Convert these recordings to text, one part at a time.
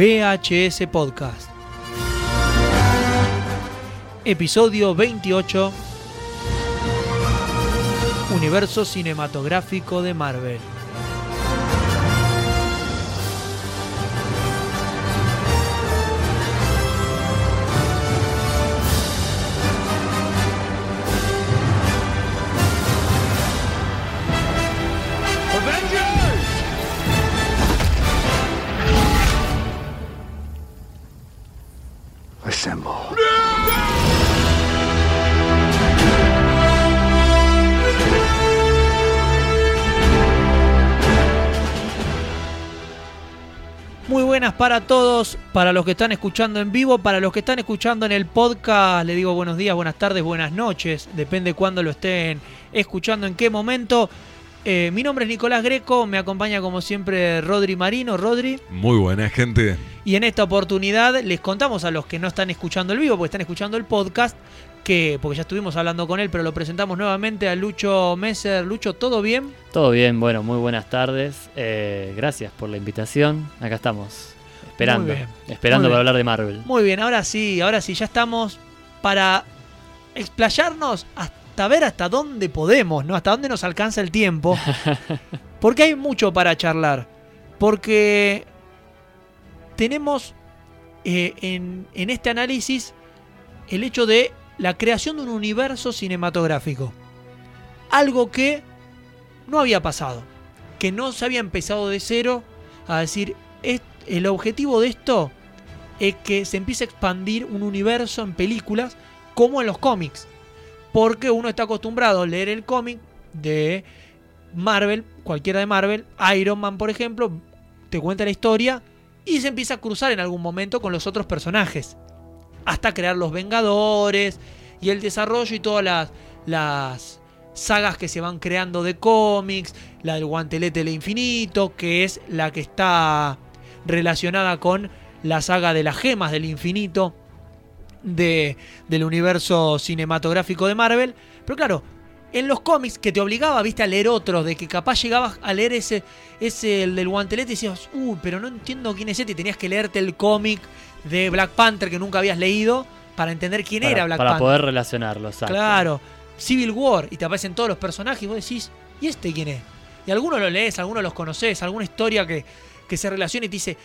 VHS Podcast. Episodio 28. Universo cinematográfico de Marvel. Para todos, para los que están escuchando en vivo, para los que están escuchando en el podcast, le digo buenos días, buenas tardes, buenas noches, depende cuándo lo estén escuchando, en qué momento. Eh, mi nombre es Nicolás Greco, me acompaña como siempre Rodri Marino. Rodri. Muy buena gente. Y en esta oportunidad les contamos a los que no están escuchando el vivo, porque están escuchando el podcast, que porque ya estuvimos hablando con él, pero lo presentamos nuevamente a Lucho Messer. Lucho, ¿todo bien? Todo bien, bueno, muy buenas tardes. Eh, gracias por la invitación. Acá estamos, esperando, esperando para hablar de Marvel. Muy bien, ahora sí, ahora sí, ya estamos para explayarnos hasta ver hasta dónde podemos, ¿no? Hasta dónde nos alcanza el tiempo. Porque hay mucho para charlar. Porque tenemos eh, en, en este análisis el hecho de la creación de un universo cinematográfico. Algo que no había pasado. Que no se había empezado de cero a decir, "Es- el objetivo de esto es que se empiece a expandir un universo en películas como en los cómics. Porque uno está acostumbrado a leer el cómic de Marvel, cualquiera de Marvel, Iron Man por ejemplo, te cuenta la historia y se empieza a cruzar en algún momento con los otros personajes. Hasta crear los Vengadores y el desarrollo y todas las, las sagas que se van creando de cómics, la del guantelete del infinito, que es la que está relacionada con la saga de las gemas del infinito de, del universo cinematográfico de Marvel. Pero claro, en los cómics que te obligaba, viste, a leer otros, de que capaz llegabas a leer ese, ese el del guantelete y decías, uy, pero no entiendo quién es este, y tenías que leerte el cómic de Black Panther que nunca habías leído para entender quién para, era Black para Panther. poder relacionarlo, exacto. Claro, Civil War, y te aparecen todos los personajes y vos decís, ¿y este quién es? Y algunos lo lees, algunos los conoces, alguna historia que, que se relaciona y te dice,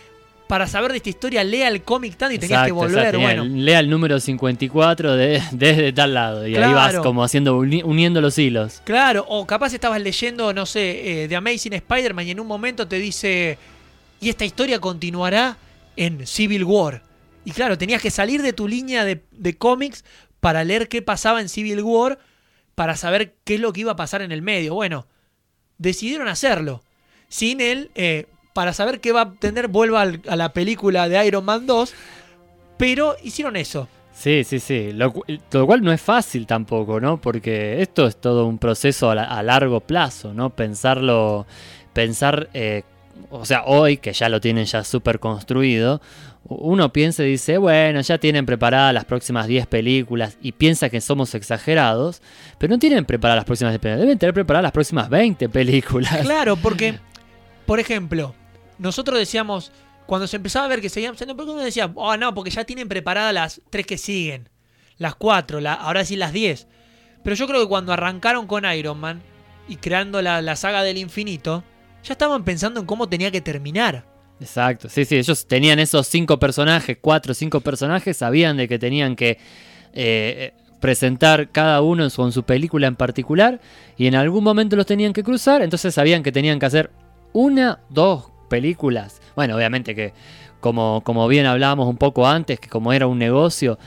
para saber de esta historia, lea el cómic tanto y tenías que volver. exacto, bueno, el- Lea el número 54 de, desde tal lado. Y ahí vas como haciendo uni- uniendo los hilos. claro, o capaz estabas leyendo, no sé, eh, The Amazing Spider-Man y en un momento te dice, y esta historia continuará en Civil War. Y claro, tenías que salir de tu línea de, de cómics para leer qué pasaba en Civil War, para saber qué es lo que iba a pasar en el medio. Bueno, decidieron hacerlo. Sin él, eh, para saber qué va a tener, vuelva al- a la película de Iron Man 2. Pero hicieron eso. Sí, sí, sí. Lo, lo cual no es fácil tampoco, ¿no? Porque esto es todo un proceso a, la- a largo plazo, ¿no? Pensarlo, pensar, eh, o sea, hoy que ya lo tienen ya súper construido, uno piensa y dice, bueno, ya tienen preparadas las próximas 10 películas y piensa que somos exagerados, pero no tienen preparadas las próximas 10 películas, deben tener preparadas las próximas 20 películas. Claro, porque, por ejemplo, nosotros decíamos, cuando se empezaba a ver que seguían uno decía, oh no, porque ya tienen preparadas las tres que siguen, las cuatro, ahora sí las diez. Pero yo creo que cuando arrancaron con Iron Man y creando la, la saga del infinito, ya estaban pensando en cómo tenía que terminar. Exacto, sí, sí, ellos tenían esos cinco personajes, cuatro o cinco personajes, sabían de que tenían que eh, presentar cada uno en su, en su película en particular y en algún momento los tenían que cruzar, entonces sabían que tenían que hacer una, dos películas. Bueno, obviamente que como, como bien hablábamos un poco antes, que como era un negocio,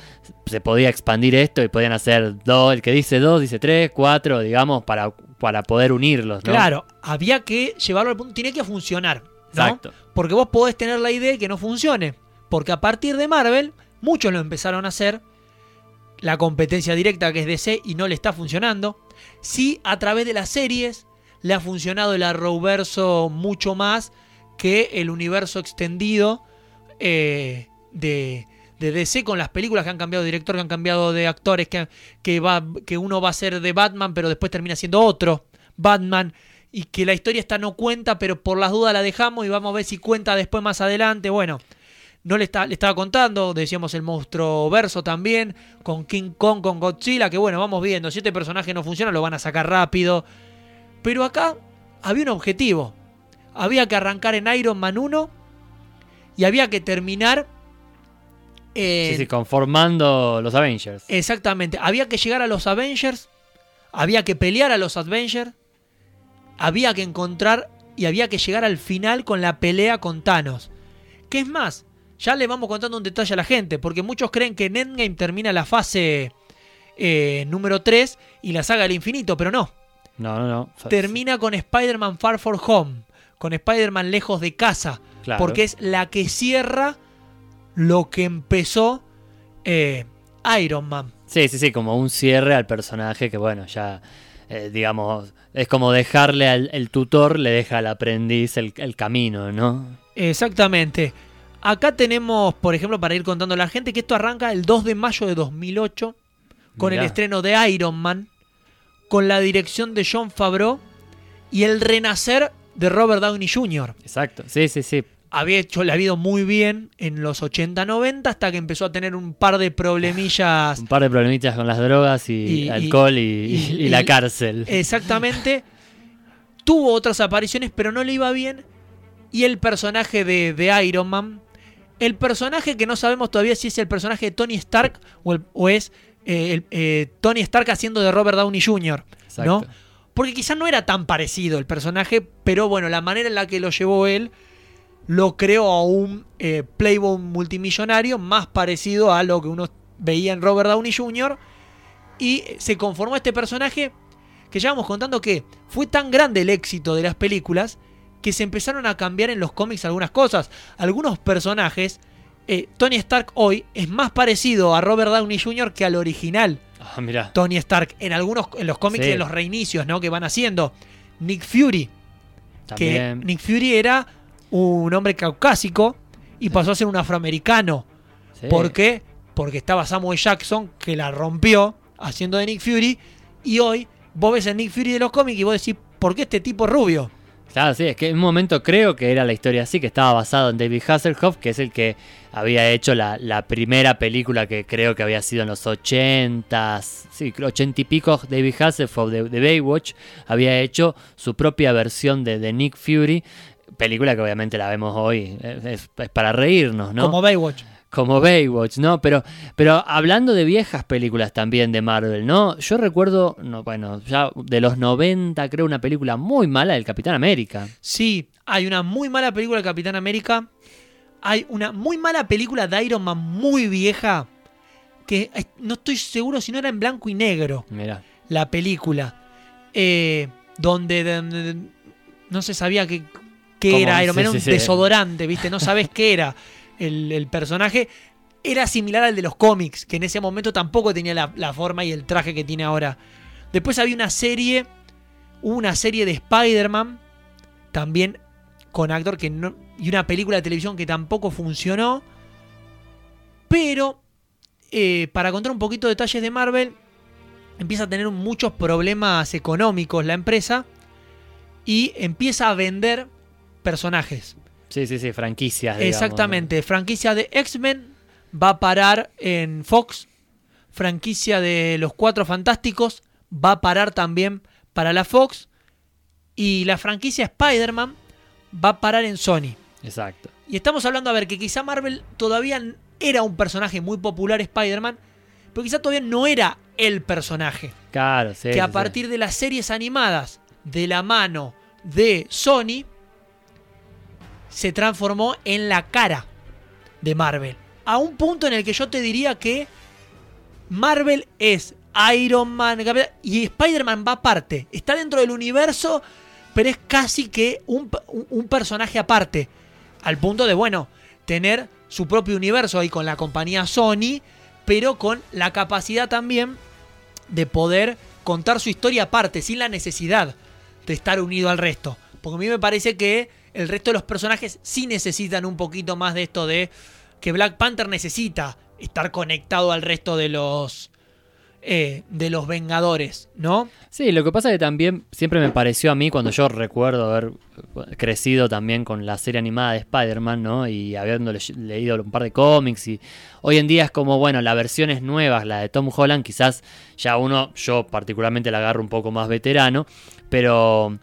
se podía expandir esto y podían hacer dos, el que dice dos, dice tres, cuatro, digamos, para, para poder unirlos, ¿no? Claro, había que llevarlo al punto, tiene que funcionar. ¿no? Exacto. Porque vos podés tener la idea y que no funcione. Porque a partir de Marvel, muchos lo empezaron a hacer. La competencia directa que es DC y no le está funcionando. Sí, a través de las series le ha funcionado el Arrowverso mucho más que el universo extendido eh, de, DC con las películas que han cambiado de director, que han cambiado de actores, que, que, va, que uno va a ser de Batman, pero después termina siendo otro Batman. Y que la historia esta no cuenta, pero por las dudas la dejamos y vamos a ver si cuenta después más adelante. Bueno, no le, está, le estaba contando, decíamos el monstruo verso también, con King Kong, con Godzilla, que bueno, vamos viendo, si este personaje no funciona lo van a sacar rápido. Pero acá había un objetivo. Había que arrancar en Iron Man 1 y había que terminar en... Sí, sí, conformando los Avengers. Exactamente, había que llegar a los Avengers, había que pelear a los Avengers, había que encontrar y había que llegar al final con la pelea con Thanos. ¿Qué es más? Ya le vamos contando un detalle a la gente, porque muchos creen que en Endgame termina la fase eh, número 3 y la saga del infinito, pero no. No, no, no. Termina con Spider-Man Far For Home, con Spider-Man lejos de casa, Claro. porque es la que cierra lo que empezó eh, Iron Man. Sí, sí, sí, como un cierre al personaje que, bueno, ya, eh, digamos, es como dejarle al el tutor, le deja al aprendiz el, el camino, ¿no? Exactamente. Acá tenemos, por ejemplo, para ir contando a la gente, que esto arranca el 2 de mayo de 2008 con el estreno de Iron Man, con la dirección de John Favreau y el renacer de Robert Downey Jr. Exacto, sí, sí, sí. Había hecho, había ido muy bien en los 80-90 hasta que empezó a tener un par de problemillas. Un par de problemitas con las drogas y, alcohol y, y- y la cárcel. Exactamente. Tuvo otras apariciones, pero no le iba bien. Y el personaje de, de Iron Man. El personaje que no sabemos todavía si es el personaje de Tony Stark o, el- o es eh, el- eh, Tony Stark haciendo de Robert Downey Jr. ¿no? Porque quizás no era tan parecido el personaje, pero bueno, la manera en la que lo llevó él lo creó a un eh, playboy multimillonario más parecido a lo que uno veía en Robert Downey Jr. Y se conformó este personaje que ya vamos contando que fue tan grande el éxito de las películas que se empezaron a cambiar en los cómics algunas cosas. Algunos personajes, eh, Tony Stark hoy es más parecido a Robert Downey Jr. que al original. Ah. Tony Stark en algunos en los cómics Sí. en los reinicios, ¿no? Que van haciendo. Nick Fury, que. Nick Fury era un hombre caucásico y pasó a ser un afroamericano. sí. ¿Por qué? Porque estaba Samuel Jackson que la rompió haciendo de Nick Fury y hoy vos ves el Nick Fury de los cómics y vos decís, ¿por qué este tipo rubio? Claro, sí, es que en un momento creo que era la historia así, que estaba basado en David Hasselhoff, que es el que había hecho la, la primera película que creo que había sido en los 80, sí, creo 80 y pico, David Hasselhoff de, Baywatch, había hecho su propia versión de, Nick Fury, película que obviamente la vemos hoy, es- es para reírnos, ¿no? Como Baywatch. Como Baywatch, ¿no? Pero, pero hablando de viejas películas también de Marvel, ¿no? Yo recuerdo, no, bueno, ya de los 90, creo, una película muy mala del Capitán América. Sí, hay una muy mala película de Capitán América. Hay una muy mala película de Iron Man muy vieja. Que no estoy seguro si no era en blanco y negro. Mira, la película. eh, donde, donde no se sabía qué, qué ¿Cómo? era Iron Man, Sí, era un sí, sí. desodorante, ¿viste? No sabes qué era el, personaje. Era similar al de los cómics, que en ese momento tampoco tenía la, forma y el traje que tiene ahora. Después había una serie, una serie de Spider-Man, también con actor que no, y una película de televisión que tampoco funcionó. Pero, eh, para contar un poquito de detalles de Marvel, empieza a tener muchos problemas económicos la empresa y empieza a vender personajes. Sí, sí, sí, franquicias. digamos, Exactamente, franquicia de X-Men va a parar en Fox, franquicia de Los Cuatro Fantásticos va a parar también para la Fox y la franquicia Spider-Man va a parar en Sony. Exacto. Y estamos hablando, a ver, que quizá Marvel todavía era un personaje muy popular Spider-Man, pero quizá todavía no era el personaje. Claro, sí. que a sí, sí. partir de las series animadas de la mano de Sony se transformó en la cara de Marvel. A un punto en el que yo te diría que Marvel es Iron Man y Spider-Man va aparte. Está dentro del universo, pero es casi que un- un personaje aparte. Al punto de, bueno, tener su propio universo ahí con la compañía Sony, pero con la capacidad también de poder contar su historia aparte, sin la necesidad de estar unido al resto. Porque a mí me parece que el resto de los personajes sí necesitan un poquito más de esto de que Black Panther necesita estar conectado al resto de los eh, de los Vengadores, ¿no? Sí, lo que pasa es que también siempre me pareció a mí, cuando yo recuerdo haber crecido también con la serie animada de Spider-Man, ¿no? Y habiendo le- leído un par de cómics y hoy en día es como, bueno, las versiones nuevas, la de Tom Holland, quizás ya uno, yo particularmente la agarro un poco más veterano, pero...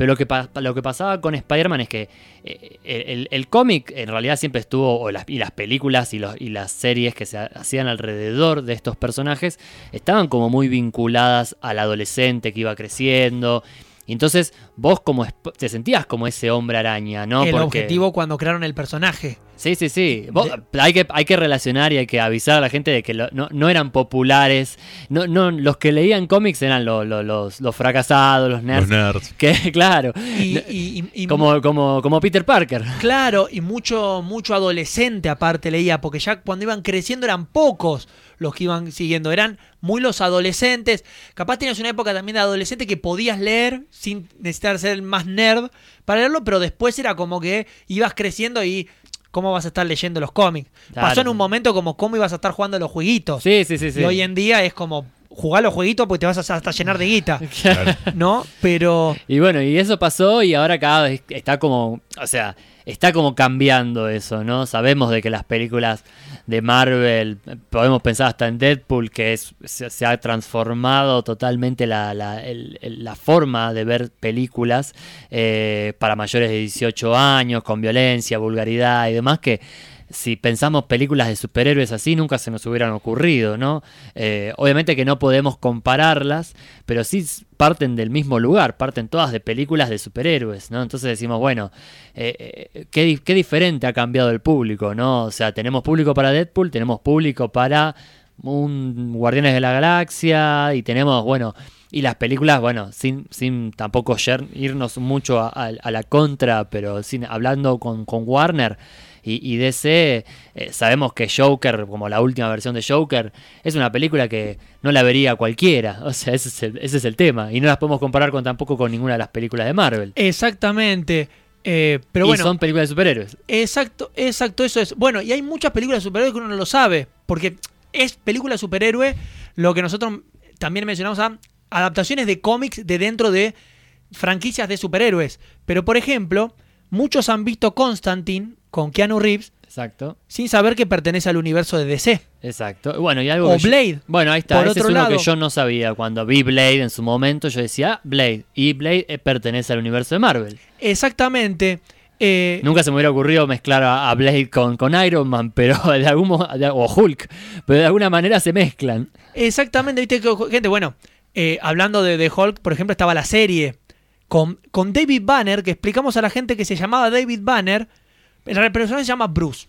Pero lo que, lo que pasaba con Spider-Man es que eh, el, el cómic en realidad siempre estuvo, o las, y las películas y, los, y las series que se ha- hacían alrededor de estos personajes estaban como muy vinculadas al adolescente que iba creciendo. Y entonces vos como te sentías como ese hombre araña, ¿no? el Porque- objetivo cuando crearon el personaje. Sí, sí, sí. Vos- hay, que, hay que relacionar y hay que avisar a la gente de que lo- no, no eran populares. No, no, los que leían cómics eran lo- lo- los, los fracasados, los nerds. Los nerds. Que, claro. Y, y- y- y- Como, como, como Peter Parker. Claro, y mucho, mucho adolescente aparte leía, porque ya cuando iban creciendo eran pocos los que iban siguiendo, eran muy los adolescentes. Capaz tenías una época también de adolescente que podías leer sin necesitar ser el más nerd para leerlo, pero después era como que ibas creciendo y cómo vas a estar leyendo los cómics. Claro. Pasó en un momento como cómo ibas a estar jugando los jueguitos. Sí, sí, sí. sí. Y hoy en día es como jugar los jueguitos porque te vas a hasta llenar de guita, Claro. ¿no? Pero Y bueno, y eso pasó y ahora cada vez está como, o sea, está como cambiando eso, ¿no? Sabemos de que las películas de Marvel, podemos pensar hasta en Deadpool, que es, se, ha transformado totalmente la, la- la forma de ver películas eh, para mayores de 18 años, con violencia, vulgaridad y demás, que si pensamos películas de superhéroes así, nunca se nos hubieran ocurrido, ¿no? Eh, obviamente que no podemos compararlas, pero sí parten del mismo lugar, parten todas de películas de superhéroes, ¿no? Entonces decimos, bueno, eh, eh, ¿qué, qué diferente ha cambiado el público, ¿no? O sea, tenemos público para Deadpool, tenemos público para un Guardianes de la Galaxia y tenemos, bueno, y las películas, bueno, sin, sin tampoco irnos mucho a, a- a la contra, pero sin hablando con, con Warner y, y DC, eh, sabemos que Joker, como la última versión de Joker, es una película que no la vería cualquiera. O sea, ese es el, ese es el tema. Y no las podemos comparar con tampoco con ninguna de las películas de Marvel. exactamente. eh, pero y bueno, son películas de superhéroes. Exacto, exacto, eso es. Bueno, y hay muchas películas de superhéroes que uno no lo sabe, porque es película de superhéroe lo que nosotros también mencionamos a adaptaciones de cómics de dentro de franquicias de superhéroes. Pero por ejemplo, muchos han visto Constantine con Keanu Reeves Exacto. sin saber que pertenece al universo de DC. Exacto. Bueno, y algo O que yo- Blade. bueno, ahí está. por Ese es uno lado. que yo no sabía. Cuando vi Blade en su momento, yo decía, ah, Blade. Y Blade eh, pertenece al universo de Marvel. Exactamente. eh, Nunca se me hubiera ocurrido mezclar a, a Blade con, con Iron Man, pero de algún o Hulk, pero de alguna manera se mezclan. Exactamente, viste que gente, bueno, eh, hablando de, de Hulk, por ejemplo, estaba la serie con, con David Banner, que explicamos a la gente que se llamaba David Banner, el personaje se llama Bruce.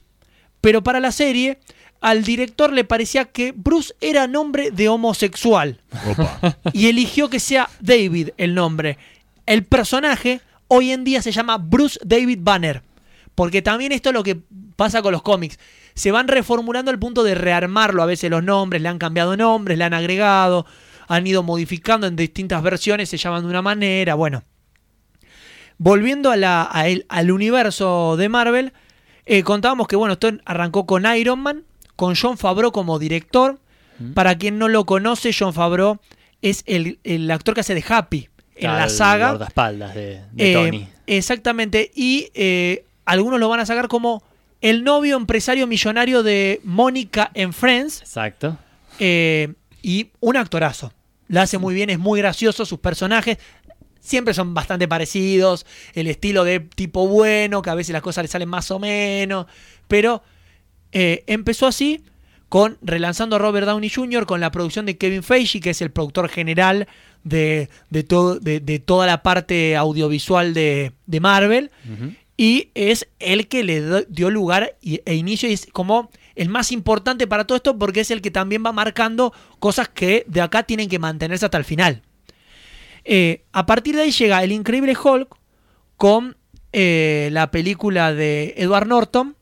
Pero para la serie, al director le parecía que Bruce era nombre de homosexual Opa. y eligió que sea David el nombre. El personaje hoy en día se llama Bruce David Banner. Porque también esto es lo que pasa con los cómics. Se van reformulando al punto de rearmarlo a veces los nombres, le han cambiado nombres, le han agregado, han ido modificando en distintas versiones, se llaman de una manera. Bueno, volviendo a la- a el- al universo de Marvel, eh, contábamos que bueno, esto arrancó con Iron Man, con John Favreau como director. Para quien no lo conoce, John Favreau es el, el actor que hace de Happy en la saga. guardaespaldas de, de Eh, Tony. Exactamente. Y eh, algunos lo van a sacar como el novio empresario millonario de Mónica en Friends. Exacto. y un actorazo. La hace muy bien, es muy gracioso. Sus personajes siempre son bastante parecidos. El estilo de tipo bueno, que a veces las cosas le salen más o menos. Pero eh, empezó así con relanzando a Robert Downey Jr. con la producción de Kevin Feige, que es el productor general de, de, todo, de, de toda la parte audiovisual de, de Marvel. Y es el que le dio lugar y- e inicio y es como el más importante para todo esto porque es el que también va marcando cosas que de acá tienen que mantenerse hasta el final. Eh, a partir de ahí llega el increíble Hulk con eh, la película de Edward Norton,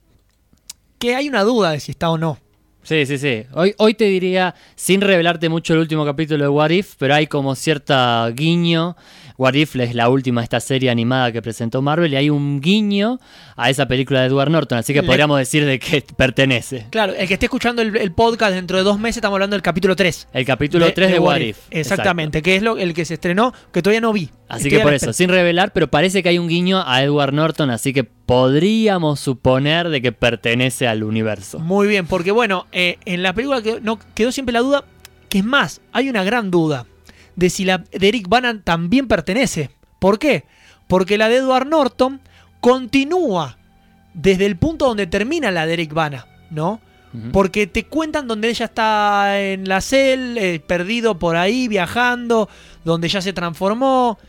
que hay una duda de si está o no. Sí, sí, sí. Hoy, hoy te diría, sin revelarte mucho el último capítulo de What If, pero hay como cierta guiño. What If es la última de esta serie animada que presentó Marvel y hay un guiño a esa película de Edward Norton, así que Le- podríamos decir de qué pertenece. Claro, el que esté escuchando el, el podcast dentro de dos meses estamos hablando del capítulo 3. El capítulo 3 de, What If. Exactamente, que es lo, el que se estrenó, que todavía no vi. Así Estoy que por eso, sin revelar, pero parece que hay un guiño a Edward Norton, así que podríamos suponer de que pertenece al universo. Muy bien, porque bueno, eh, en la película no, quedó siempre la duda, que es más, hay una gran duda de si la de Eric Bana también pertenece. ¿Por qué? Porque la de Edward Norton continúa desde el punto donde termina la de Eric Bana, ¿no? Porque te cuentan donde ella está en la cel, eh, perdido por ahí, viajando, donde ya se transformó.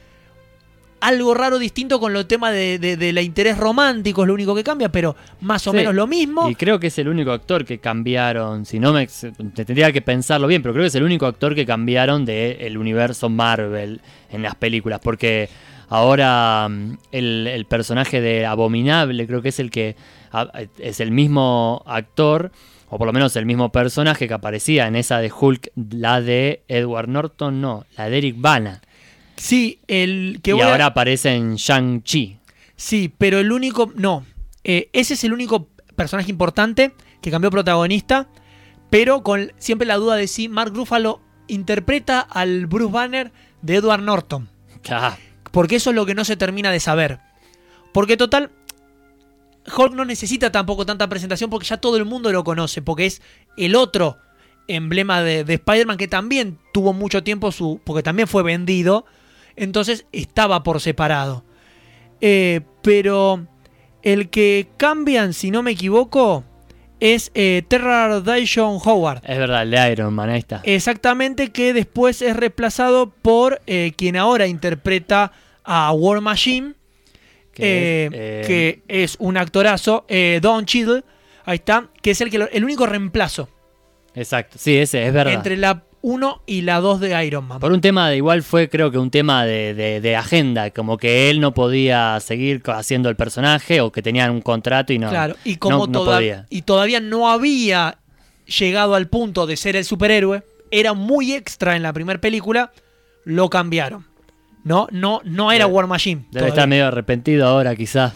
Algo raro distinto con lo tema de, de, de la interés romántico, es lo único que cambia, pero más o Sí. menos lo mismo. Y creo que es el único actor que cambiaron, si no me te tendría que pensarlo bien, pero creo que es el único actor que cambiaron del universo Marvel en las películas, porque ahora mm, el, el personaje de Abominable creo que es el que es el mismo actor, o por lo menos el mismo personaje que aparecía en esa de Hulk, la de Edward Norton, no, la de Eric Bana. Sí, el que y a- ahora aparece en Shang-Chi. Sí, pero el único. No. Eh, ese es el único personaje importante que cambió protagonista. Pero con siempre la duda de si Mark Ruffalo interpreta al Bruce Banner de Edward Norton. Ah, Porque eso es lo que no se termina de saber. Porque total. Hulk no necesita tampoco tanta presentación porque ya todo el mundo lo conoce. Porque es el otro emblema de, de Spider-Man que también tuvo mucho tiempo su. porque también fue vendido. Entonces estaba por separado. Eh, pero el que cambian, si no me equivoco, es eh, Terra Dyson Howard. es verdad, el de Iron Man, ahí está. Exactamente, que después es reemplazado por eh, quien ahora interpreta a War Machine, Que eh, es, eh, que es un actorazo, Don Cheadle, ahí está, que es el, que lo- el único reemplazo Exacto, sí, ese, es verdad. entre la 1 y la 2 de Iron Man. Por un tema de igual fue creo que un tema de, de- de agenda, como que él no podía seguir haciendo el personaje o que tenían un contrato y no. Claro, y como no- no toda- podía. y todavía no había llegado al punto de ser el superhéroe, era muy extra en la primera película, lo cambiaron. No, no, no era War Machine. Debe estar todavía. medio arrepentido ahora quizás.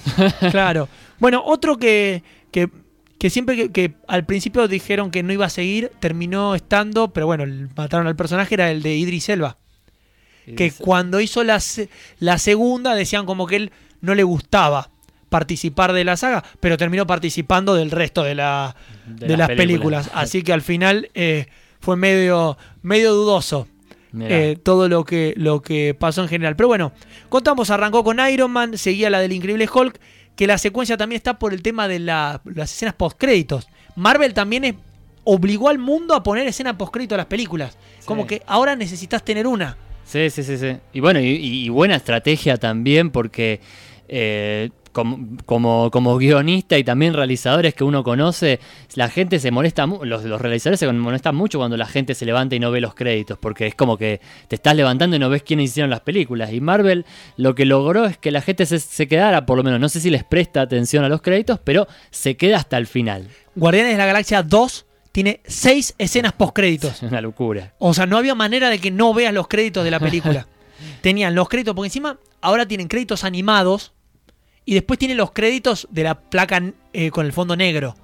Claro. Bueno, otro que, que, que siempre que, que al principio dijeron que no iba a seguir, terminó estando, pero bueno, mataron al personaje, era el de Idris Elba. Que cuando hizo la, la segunda decían como que él no le gustaba participar de la saga, pero terminó participando del resto de, la, de, las películas. Así que al final eh, fue medio, medio dudoso eh, todo lo que, lo que pasó en general. Pero bueno, contamos, arrancó con Iron Man, seguía la del Increíble Hulk, que la secuencia también está por el tema de la- las escenas postcréditos. Marvel también es- obligó al mundo a poner escena postcrédito a las películas. Como que ahora necesitas tener una. Sí, sí, sí, sí. Y bueno, y buena estrategia también porque eh, como, como, como guionista y también realizadores que uno conoce, la gente se molesta, los, los realizadores se molestan mucho cuando la gente se levanta y no ve los créditos, porque es como que te estás levantando y no ves quiénes hicieron las películas. Y Marvel lo que logró es que la gente se, se quedara, por lo menos, no sé si les presta atención a los créditos, pero se queda hasta el final. Guardianes de la Galaxia 2 tiene seis escenas postcréditos. Es una locura. O sea, no había manera de que no veas los créditos de la película. Tenían los créditos, porque encima ahora tienen créditos animados y después tienen los créditos de la placa eh, con el fondo negro.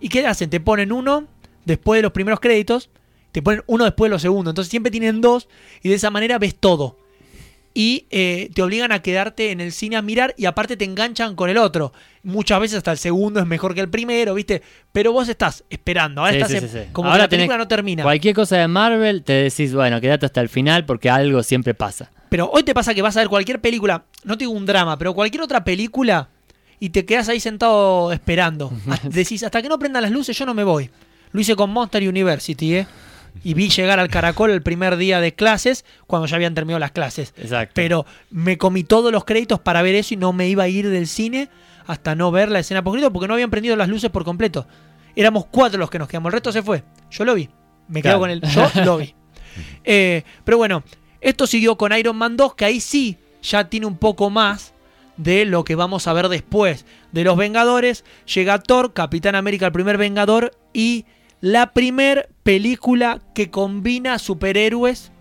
¿Y qué hacen? Te ponen uno después de los primeros créditos, te ponen uno después de los segundos. Entonces siempre tienen dos y de esa manera ves todo. Y eh, te obligan a quedarte en el cine a mirar y aparte te enganchan con el otro. Muchas veces hasta el segundo es mejor que el primero, ¿viste? Pero vos estás esperando. Ahora Sí, estás sí, sí, como Ahora que la película no termina. Cualquier cosa de Marvel te decís, bueno, quédate hasta el final porque algo siempre pasa. Pero hoy te pasa que vas a ver cualquier película, no te digo un drama, pero cualquier otra película y te quedas ahí sentado esperando. Ah, Decís, hasta que no prendan las luces yo no me voy. Lo hice con Monster University, ¿eh? Y vi llegar al caracol el primer día de clases cuando ya habían terminado las clases. Exacto. Pero me comí todos los créditos para ver eso y no me iba a ir del cine hasta no ver la escena post porque no habían prendido las luces por completo. Éramos cuatro los que nos quedamos, el resto se fue. Yo lo vi. Me quedo Claro. con el. Yo lo vi. Eh, pero bueno, esto siguió con Iron Man 2, que ahí sí ya tiene un poco más de lo que vamos a ver después. De los Vengadores, llega Thor, Capitán América, el primer Vengador, y la primer película que combina superhéroes,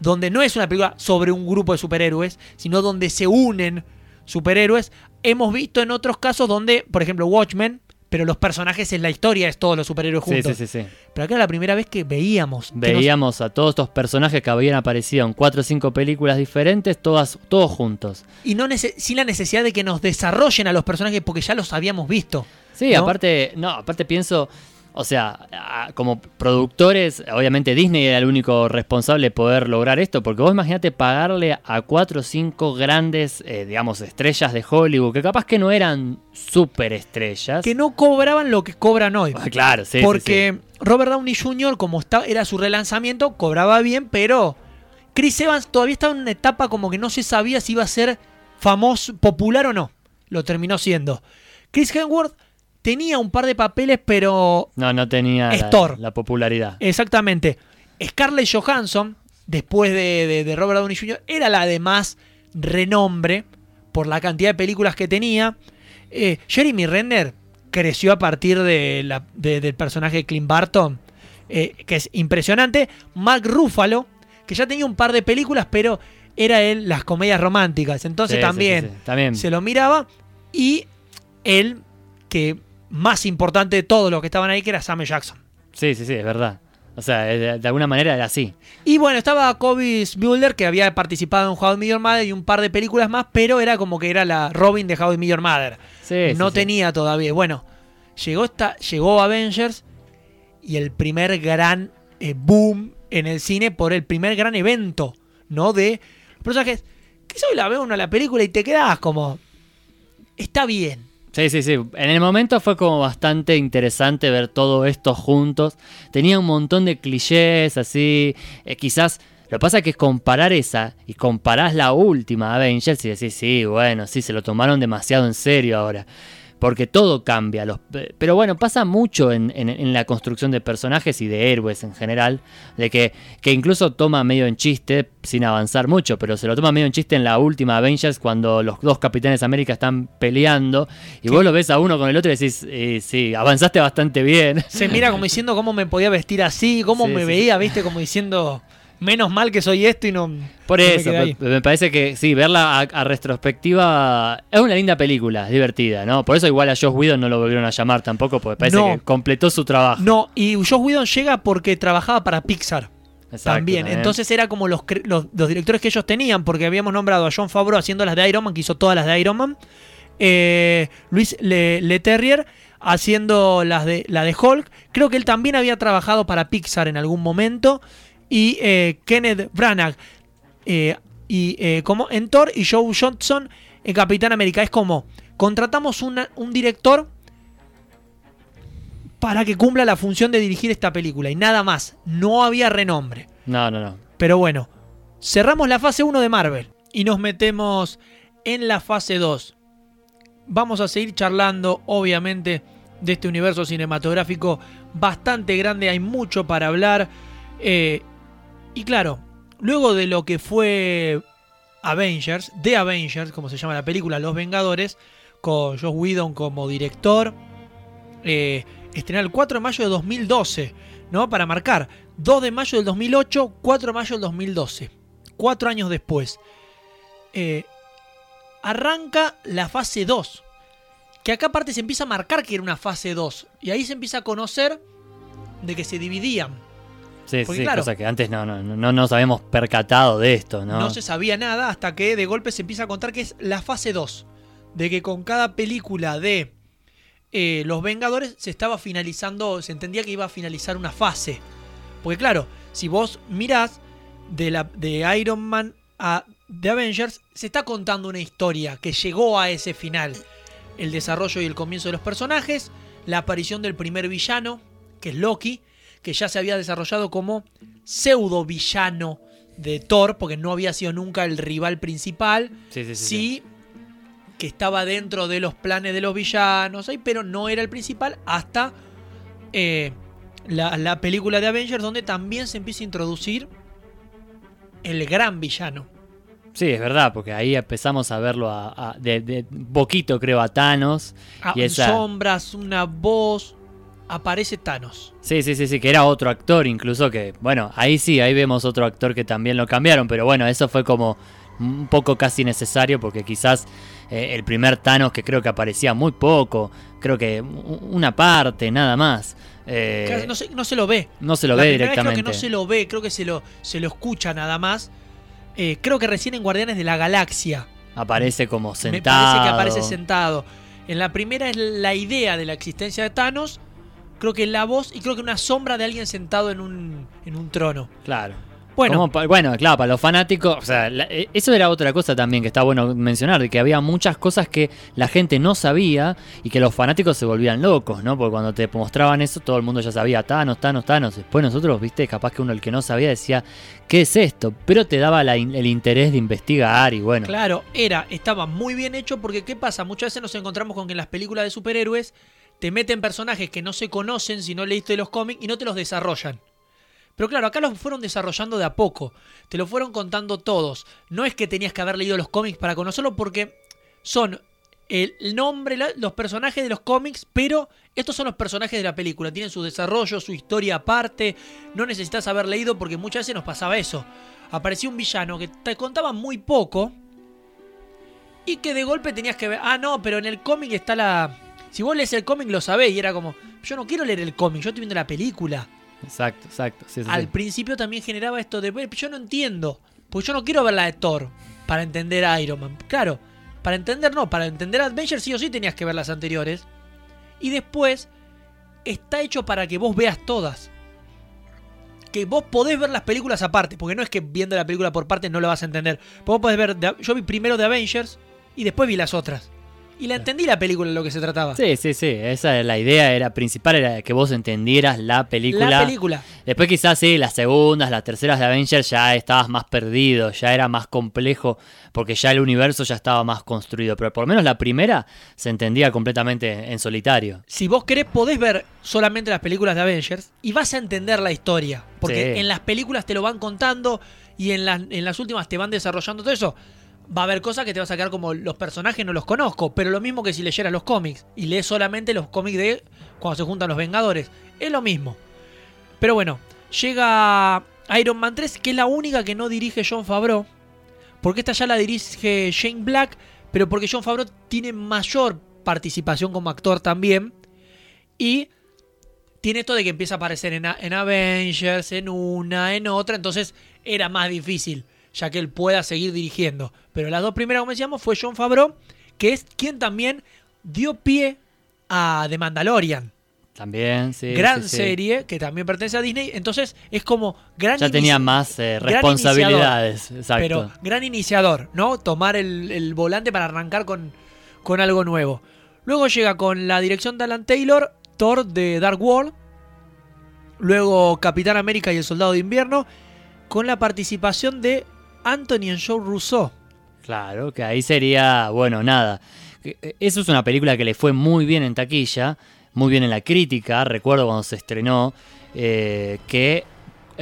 donde no es una película sobre un grupo de superhéroes, sino donde se unen superhéroes. Hemos visto en otros casos donde, por ejemplo, Watchmen, pero los personajes en la historia es todos los superhéroes juntos. sí, sí, sí. Pero acá era la primera vez que veíamos. nos- Veíamos a todos estos personajes que habían aparecido en cuatro o cinco películas diferentes, todas, todos juntos. y no sin la necesidad de que nos desarrollen a los personajes porque ya los habíamos visto. Sí, ¿No? aparte, no, aparte pienso, o sea, como productores, obviamente Disney era el único responsable de poder lograr esto, porque vos imaginate pagarle a cuatro o cinco grandes, eh, digamos, estrellas de Hollywood, que capaz que no eran súper estrellas. Que no cobraban lo que cobran hoy. Claro, sí. sí, porque Robert Downey Jr., como está, era su relanzamiento, cobraba bien, pero Chris Evans todavía estaba en una etapa como que no se sabía si iba a ser famoso, popular o no. Lo terminó siendo. Chris Hemsworth tenía un par de papeles, pero. No, no tenía la, popularidad. exactamente. Scarlett Johansson, después de, de- de Robert Downey Jr., era la de más renombre por la cantidad de películas que tenía. Eh, Jeremy Renner creció a partir de la- de- del personaje de Clint Barton, eh, que es impresionante. Mark Ruffalo, que ya tenía un par de películas, pero era él las comedias románticas. Entonces sí, también sí, sí. También. se lo miraba. Y él, que más importante de todos los que estaban ahí, que era Samuel Jackson. Sí, sí, sí, es verdad. O sea, de, de alguna manera era así. Y bueno, estaba Kobe Mulder, que había participado en How I Met Your Mother y un par de películas más, pero era como que era la Robin de How I Met Your Mother. Sí, no sí. tenía todavía. Bueno, llegó, esta, llegó Avengers y el primer gran eh, boom en el cine por el primer gran evento, ¿no? De los personajes. Que hoy la veo uno la película y te quedas como. Está bien. Sí, sí, sí. En el momento fue como bastante interesante ver todo esto juntos. Tenía un montón de clichés así. eh, quizás lo que pasa es que comparar esa y comparás la última Avengers y decís, sí, bueno, sí, se lo tomaron demasiado en serio ahora. Porque todo cambia. Los, pero bueno, pasa mucho en, en- en la construcción de personajes y de héroes en general. De que, que incluso toma medio en chiste, sin avanzar mucho, pero se lo toma medio en chiste en la última Avengers cuando los dos Capitanes América están peleando. Y vos lo ves a uno con el otro y decís, eh, sí, avanzaste bastante bien. Se mira como diciendo cómo me podía vestir así, cómo Sí, me sí. veía, ¿viste? Como diciendo. Menos mal que soy esto y no. Por no eso, me, me parece que sí, verla a, a retrospectiva es una linda película, es divertida, ¿no? Por eso igual a Josh Whedon no lo volvieron a llamar tampoco, porque parece No. que completó su trabajo. No, y Josh Whedon llega porque trabajaba para Pixar. Exacto, también. Entonces era como los, los, los directores que ellos tenían, porque habíamos nombrado a John Favreau haciendo las de Iron Man, que hizo todas las de Iron Man. Eh, Luis Le, Leterrier haciendo las de, la de Hulk. Creo que él también había trabajado para Pixar en algún momento. Y eh, Kenneth Branagh eh, y, eh, como en Thor y Joe Johnson en Capitán América. Es como, contratamos una- un director para que cumpla la función de dirigir esta película y nada más. No había renombre. No, no, no. Pero bueno, cerramos la fase 1 de Marvel y nos metemos en la fase 2. Vamos a seguir charlando, obviamente, de este universo cinematográfico bastante grande. Hay mucho para hablar. Eh, y claro, luego de lo que fue Avengers, The Avengers, como se llama la película, Los Vengadores, con Josh Whedon como director, eh, estrenó el 4 de mayo de 2012, ¿no? Para marcar 2 de mayo del 2008, 4 de mayo del 2012, cuatro años después. Eh, arranca la fase 2, que acá aparte se empieza a marcar que era una fase 2, y ahí se empieza a conocer de que se dividían. Sí, Porque, sí, claro, cosa que antes no, no, no, no nos habíamos percatado de esto, ¿no? No se sabía nada hasta que de golpe se empieza a contar que es la fase 2. De que con cada película de eh, Los Vengadores se estaba finalizando, se entendía que iba a finalizar una fase. Porque claro, si vos mirás de, la, de Iron Man a The Avengers, se está contando una historia que llegó a ese final. El desarrollo y el comienzo de los personajes, la aparición del primer villano, que es Loki, que ya se había desarrollado como pseudo villano de Thor, porque no había sido nunca el rival principal. Sí, sí, sí, Sí, que estaba dentro de los planes de los villanos, pero no era el principal hasta eh, la, la película de Avengers, donde también se empieza a introducir el gran villano. Sí, es verdad, porque ahí empezamos a verlo a, a- de, de poquito, creo, a Thanos. Ah, Y esa- Sombras, una voz. Aparece Thanos. Sí, sí, sí, sí, que era otro actor incluso que, bueno, ahí sí, ahí vemos otro actor que también lo cambiaron, pero bueno, eso fue como un poco casi necesario porque quizás eh, el primer Thanos que creo que aparecía muy poco, creo que una parte, nada más. Eh, no, se, no, se, lo ve. No se lo ve directamente. Creo que no se lo ve, creo que se lo, se lo escucha nada más. Eh, creo que recién en Guardianes de la Galaxia. Aparece como sentado. Me parece que aparece sentado. En la primera es la idea de la existencia de Thanos. Creo que la voz y creo que una sombra de alguien sentado en un, en un trono. Claro. Bueno, bueno, claro, para los fanáticos, o sea, eh, eso era otra cosa también que está bueno mencionar, de que había muchas cosas que la gente no sabía y que los fanáticos se volvían locos, ¿no? Porque cuando te mostraban eso, todo el mundo ya sabía, Thanos, Thanos, Thanos. Después nosotros, viste, capaz que uno el que no sabía decía, ¿qué es esto? Pero te daba el interés de investigar y bueno. Claro, era, estaba muy bien hecho porque ¿qué pasa? Muchas veces nos encontramos con que en las películas de superhéroes te meten personajes que no se conocen si no leíste los cómics y no te los desarrollan. Pero claro, acá los fueron desarrollando de a poco. Te lo fueron contando todos. No es que tenías que haber leído los cómics para conocerlo porque son el nombre, los personajes de los cómics, pero estos son los personajes de la película. Tienen su desarrollo, su historia aparte. No necesitas haber leído porque muchas veces nos pasaba eso. Aparecía un villano que te contaba muy poco y que de golpe tenías que ver. Ah, no, pero en el cómic está la. Si vos lees el cómic lo sabés y era como. Yo no quiero leer el cómic, yo estoy viendo la película. Exacto, exacto. Al principio también generaba esto de, yo no entiendo, porque yo no quiero ver la de Thor para entender a Iron Man. Claro, para entender no, para entender a Avengers sí o sí tenías que ver las anteriores. Y después está hecho para que vos veas todas. Que vos podés ver las películas aparte, porque no es que viendo la película por parte no lo vas a entender. Vos podés ver, yo vi primero de Avengers y después vi las otras. Y la entendí la película en lo que se trataba. Sí, sí, sí. Esa la idea era principal, era que vos entendieras la película. La película. Después quizás sí, las segundas, las terceras de Avengers ya estabas más perdido, ya era más complejo, porque ya el universo ya estaba más construido. Pero por lo menos la primera se entendía completamente en solitario. Si vos querés, podés ver solamente las películas de Avengers y vas a entender la historia. Porque en las películas te lo van contando y en las, en las últimas te van desarrollando todo eso va a haber cosas que te vas a sacar como los personajes no los conozco, pero lo mismo que si leyeras los cómics y lees solamente los cómics de cuando se juntan los Vengadores, es lo mismo. Pero bueno, llega Iron Man 3, que es la única que no dirige John Favreau, porque esta ya la dirige Shane Black, pero porque John Favreau tiene mayor participación como actor también y tiene esto de que empieza a aparecer en Avengers, en una, en otra, entonces era más difícil ya que él pueda seguir dirigiendo. Pero las dos primeras, como decíamos, fue John Favreau, que es quien también dio pie a The Mandalorian. También, sí. Gran serie que también pertenece a Disney. Entonces es como gran. Ya tenía más eh, responsabilidades. Exacto. Pero gran iniciador, ¿no? Tomar el, volante para arrancar con, con algo nuevo. Luego llega con la dirección de Alan Taylor, Thor de Dark World. Luego Capitán América y el Soldado de Invierno. Con la participación de Anthony en Joe Rousseau. Claro, que ahí sería, bueno, nada. Eh, eso es una película que le fue muy bien en taquilla, muy bien en la crítica, recuerdo cuando se estrenó, eh, que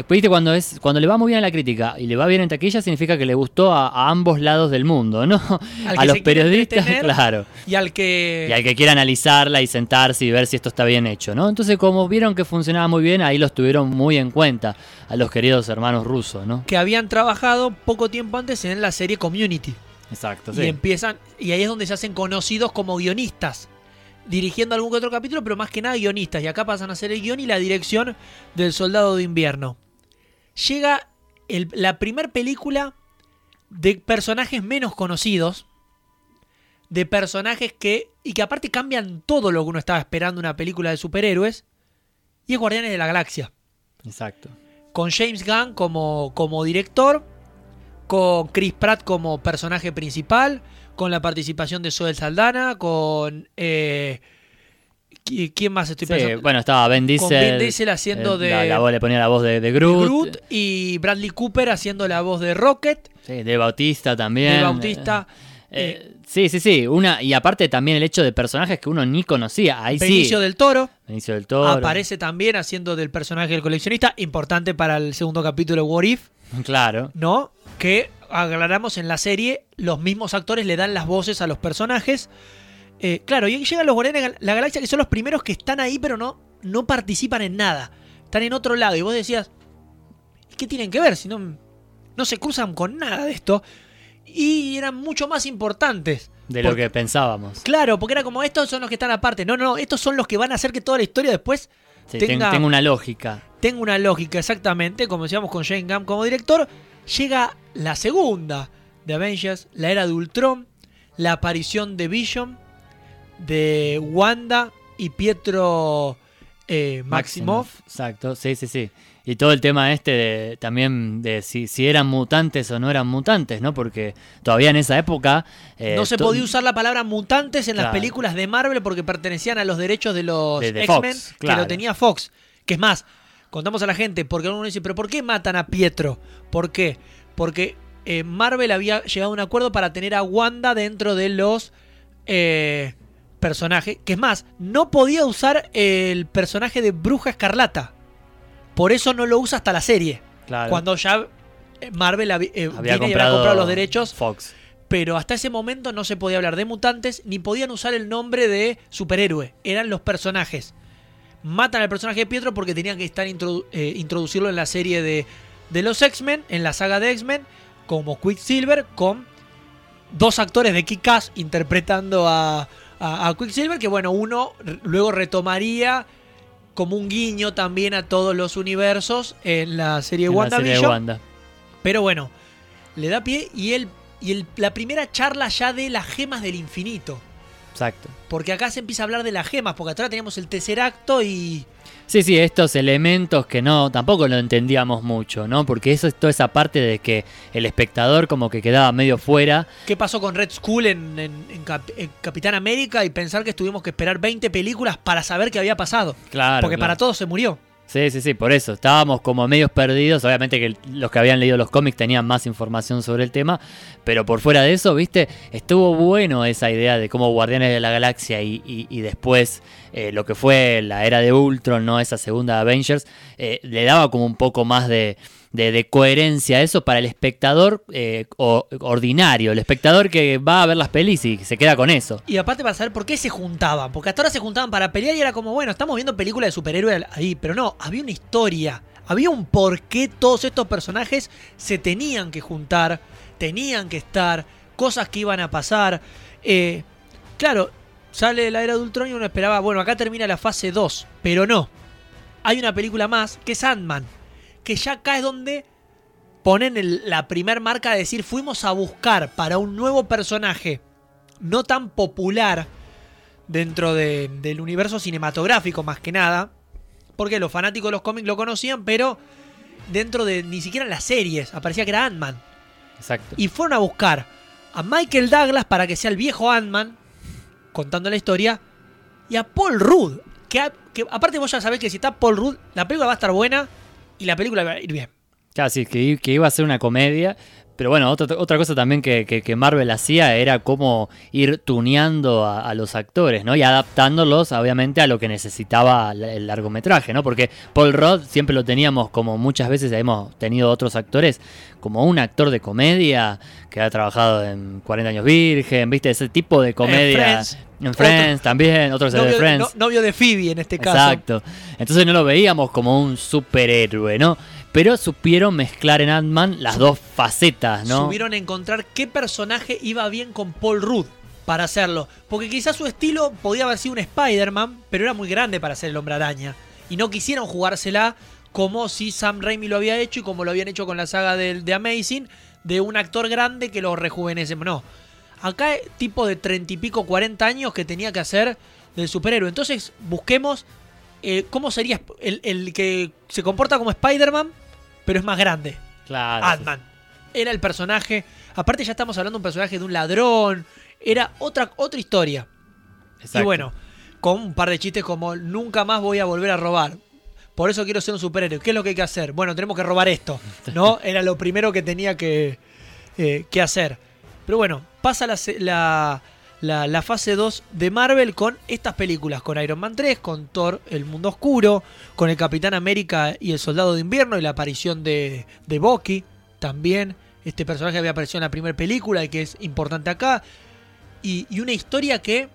¿Viste? Cuando, es, cuando le va muy bien a la crítica y le va bien en taquilla, significa que le gustó a, ambos lados del mundo, ¿no? a los periodistas, claro. Y al que. Y al que quiera analizarla y sentarse y ver si esto está bien hecho, ¿no? Entonces, como vieron que funcionaba muy bien, ahí los tuvieron muy en cuenta a los queridos hermanos rusos, ¿no? Que habían trabajado poco tiempo antes en la serie Community. Exacto, sí. Y empiezan. Y ahí es donde se hacen conocidos como guionistas dirigiendo algún que otro capítulo, pero más que nada guionistas. Y acá pasan a ser el guion y la dirección del Soldado de Invierno. Llega la primer película de personajes menos conocidos. De personajes que. Y que aparte cambian todo lo que uno estaba esperando en una película de superhéroes. Y es Guardianes de la Galaxia. Exacto. Con James Gunn como, como director. Con Chris Pratt como personaje principal con la participación de Zoe Saldana, con... Eh, ¿Quién más estoy pensando? bueno, estaba Ben Diesel. Con Ben Diesel haciendo de... La, voz le ponía la voz de, Groot. Groot. Y Bradley Cooper haciendo la voz de Rocket. Sí, de Bautista también. De Bautista. Eh, eh, sí, sí, sí. Una, y aparte también el hecho de personajes que uno ni conocía. Ahí Benicio del Toro. Benicio del Toro. Aparece también haciendo del personaje del coleccionista. Importante para el segundo capítulo de What If. Claro. ¿No? Que aclaramos en la serie, los mismos actores le dan las voces a los personajes. Eh, claro, y llegan los Guardianes de la Galaxia, que son los primeros que están ahí, pero no no participan en nada. Están en otro lado. Y vos decías, ¿qué tienen que ver? Si no, no se cruzan con nada de esto. Y eran mucho más importantes. De lo que pensábamos. Claro, porque era como estos son los que están aparte. No, no, no, estos son los que van a hacer que toda la historia después Sí, tenga- tengo una lógica. tenga una lógica exactamente, como decíamos con Jane Gam como director, llega la segunda de Avengers, la era de Ultron, la aparición de Vision, de Wanda y Pietro eh, Maximoff. Exacto, sí, sí, sí. Y todo el tema este de, también de si, si eran mutantes o no eran mutantes, ¿no? Porque todavía en esa época... eh, no se podía usar la palabra mutantes en las películas de Marvel porque pertenecían a los derechos de los De- de X-Men que lo tenía Fox. Que es más, contamos a la gente, porque uno dice, pero ¿por qué matan a Pietro? ¿Por qué? Porque eh, Marvel había llegado a un acuerdo para tener a Wanda dentro de los eh, personajes. Que es más, no podía usar el personaje de Bruja Escarlata. Por eso no lo usa hasta la serie. Claro, Cuando ya eh, Marvel eh, había comprado, comprado los derechos Fox. pero hasta ese momento no se podía hablar de mutantes ni podían usar el nombre de superhéroe. Eran los personajes. Matan al personaje de Pietro porque tenían que estar introdu- eh, introducirlo en la serie de, de los X-Men, en la saga de X-Men, como Quicksilver, con dos actores de Kick-Ass interpretando a, a- a Quicksilver, que bueno, uno luego retomaría como un guiño también a todos los universos en la serie en la serie de. Wanda. Pero bueno, le da pie y él y el- la primera charla ya de las gemas del infinito. Exacto. Porque acá se empieza a hablar de las gemas, porque atrás teníamos el tercer acto y. Sí, sí, estos elementos que no, tampoco lo entendíamos mucho, ¿no? Porque eso es toda esa parte de que el espectador como que quedaba medio fuera. ¿Qué pasó con Red Skull en, en- en Cap- en Capitán América? Y pensar que tuvimos que esperar 20 películas para saber qué había pasado. Claro. porque claro. para todos se murió. Sí, sí, sí, por eso. Estábamos como medios perdidos. Obviamente que los que habían leído los cómics tenían más información sobre el tema. Pero por fuera de eso, viste, estuvo bueno esa idea de cómo Guardianes de la Galaxia y, y- y después eh, lo que fue la era de Ultron, ¿no? Esa segunda Avengers, eh, le daba como un poco más de, de- de coherencia eso para el espectador eh, ordinario. El espectador que va a ver las pelis y se queda con eso. Y aparte para saber por qué se juntaban. Porque hasta ahora se juntaban para pelear y era como, bueno, estamos viendo películas de superhéroes ahí. Pero no, había una historia. Había un por qué todos estos personajes se tenían que juntar, tenían que estar, cosas que iban a pasar. Claro, sale la era de Ultron y uno esperaba, bueno, acá termina la fase 2. Pero no. Hay una película más que es Ant-Man. Que ya acá es donde ponen el- la primer marca de decir, fuimos a buscar para un nuevo personaje no tan popular dentro de- del universo cinematográfico más que nada, porque los fanáticos de los cómics lo conocían, pero dentro de ni siquiera las series aparecía que era Ant-Man. Exacto. Y fueron a buscar a Michael Douglas para que sea el viejo Ant-Man, contando la historia, y a Paul Rudd, que, a- que aparte vos ya sabés que si está Paul Rudd, la película va a estar buena y la película va a ir bien. Sí, que, que iba a ser una comedia. Pero bueno, otra, otra cosa también que, que- que Marvel hacía era cómo ir tuneando a, a los actores, ¿no? Y adaptándolos, obviamente, a lo que necesitaba el largometraje, ¿no? Porque Paul Rudd siempre lo teníamos como muchas veces hemos tenido otros actores, como un actor de comedia que ha trabajado en 40 años virgen, ¿viste? Ese tipo de comedia. Friends. En Friends también, otros de Novio de, Friends. no- novio de Phoebe en este caso. Exacto. Entonces no lo veíamos como un superhéroe, ¿no? Pero supieron mezclar en Ant-Man las dos facetas, ¿no? Subieron a encontrar qué personaje iba bien con Paul Rudd para hacerlo. Porque quizás su estilo podía haber sido un Spider-Man, pero era muy grande para ser el hombre araña. Y no quisieron jugársela como si Sam Raimi lo había hecho y como lo habían hecho con la saga de, de Amazing, de un actor grande que lo rejuvenece. No. Acá tipo de treinta y pico, 40 años que tenía que hacer del superhéroe. Entonces busquemos eh, cómo sería el que se comporta como Spider-Man, pero es más grande. Claro. Ant-Man. Era el personaje. Aparte, ya estamos hablando de un personaje de un ladrón. Era otra, otra historia. exacto. Y bueno, con un par de chistes como nunca más voy a volver a robar. Por eso quiero ser un superhéroe. ¿Qué es lo que hay que hacer? Bueno, tenemos que robar esto. ¿No? Era lo primero que tenía que, eh, que hacer. Pero bueno, pasa la, la, la- fase 2 de Marvel con estas películas. Con Iron Man 3, con Thor, El Mundo Oscuro, con el Capitán América y el Soldado de Invierno y la aparición de, de Bucky. También este personaje había aparecido en la primera película y que es importante acá. Y, y una historia que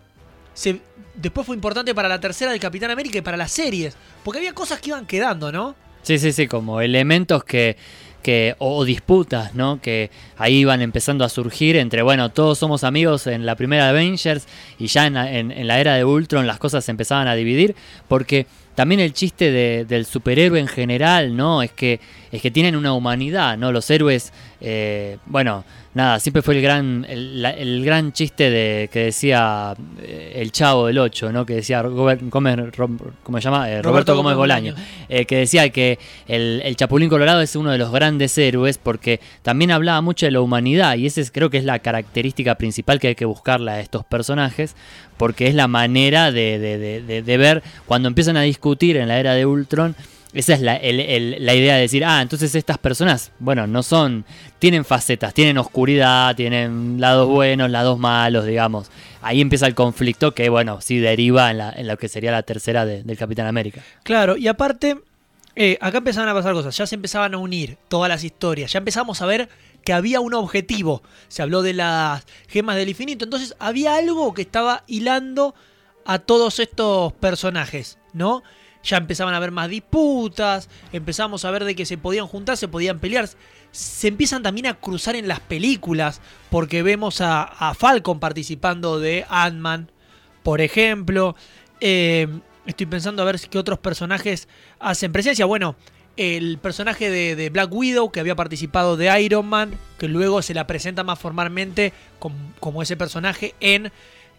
se, después fue importante para la tercera del Capitán América y para las series. Porque había cosas que iban quedando, ¿no? Sí, sí, sí, como elementos que, que o, disputas, ¿no? Que ahí iban empezando a surgir entre, bueno, todos somos amigos en la primera Avengers y ya en- en la era de Ultron las cosas se empezaban a dividir, porque también el chiste de- del superhéroe en general, ¿no? Es que, es que tienen una humanidad, ¿no? Los héroes, eh, bueno, nada, siempre fue el gran, el, la- el gran chiste de que decía eh, el chavo del 8, ¿no? Que decía Robert Gómez, Rom- ¿cómo se llama? Eh, Roberto, Gómez Bolaño eh, que decía que el, el Chapulín Colorado es uno de los grandes héroes porque también hablaba mucho de la humanidad y esa es, creo que es la característica principal que hay que buscarle a estos personajes porque es la manera de, de- de- ver cuando empiezan a discutir en la era de Ultron. Esa es la, la idea de decir, ah, entonces estas personas, bueno, no son, tienen facetas, tienen oscuridad, tienen lados buenos, lados malos, digamos. Ahí empieza el conflicto que, bueno, sí deriva en, la- en lo que sería la tercera de- del Capitán América. Claro, y aparte, eh, acá empezaban a pasar cosas, ya se empezaban a unir todas las historias, ya empezamos a ver que había un objetivo. Se habló de las gemas del infinito, entonces había algo que estaba hilando a todos estos personajes, ¿no? Ya empezaban a haber más disputas, empezamos a ver de que se podían juntar, se podían pelear. Se empiezan también a cruzar en las películas, porque vemos a, Falcon participando de Ant-Man, por ejemplo. Eh, estoy pensando a ver qué otros personajes hacen presencia. Bueno, el personaje de, de Black Widow, que había participado de Iron Man, que luego se la presenta más formalmente com- como, ese personaje en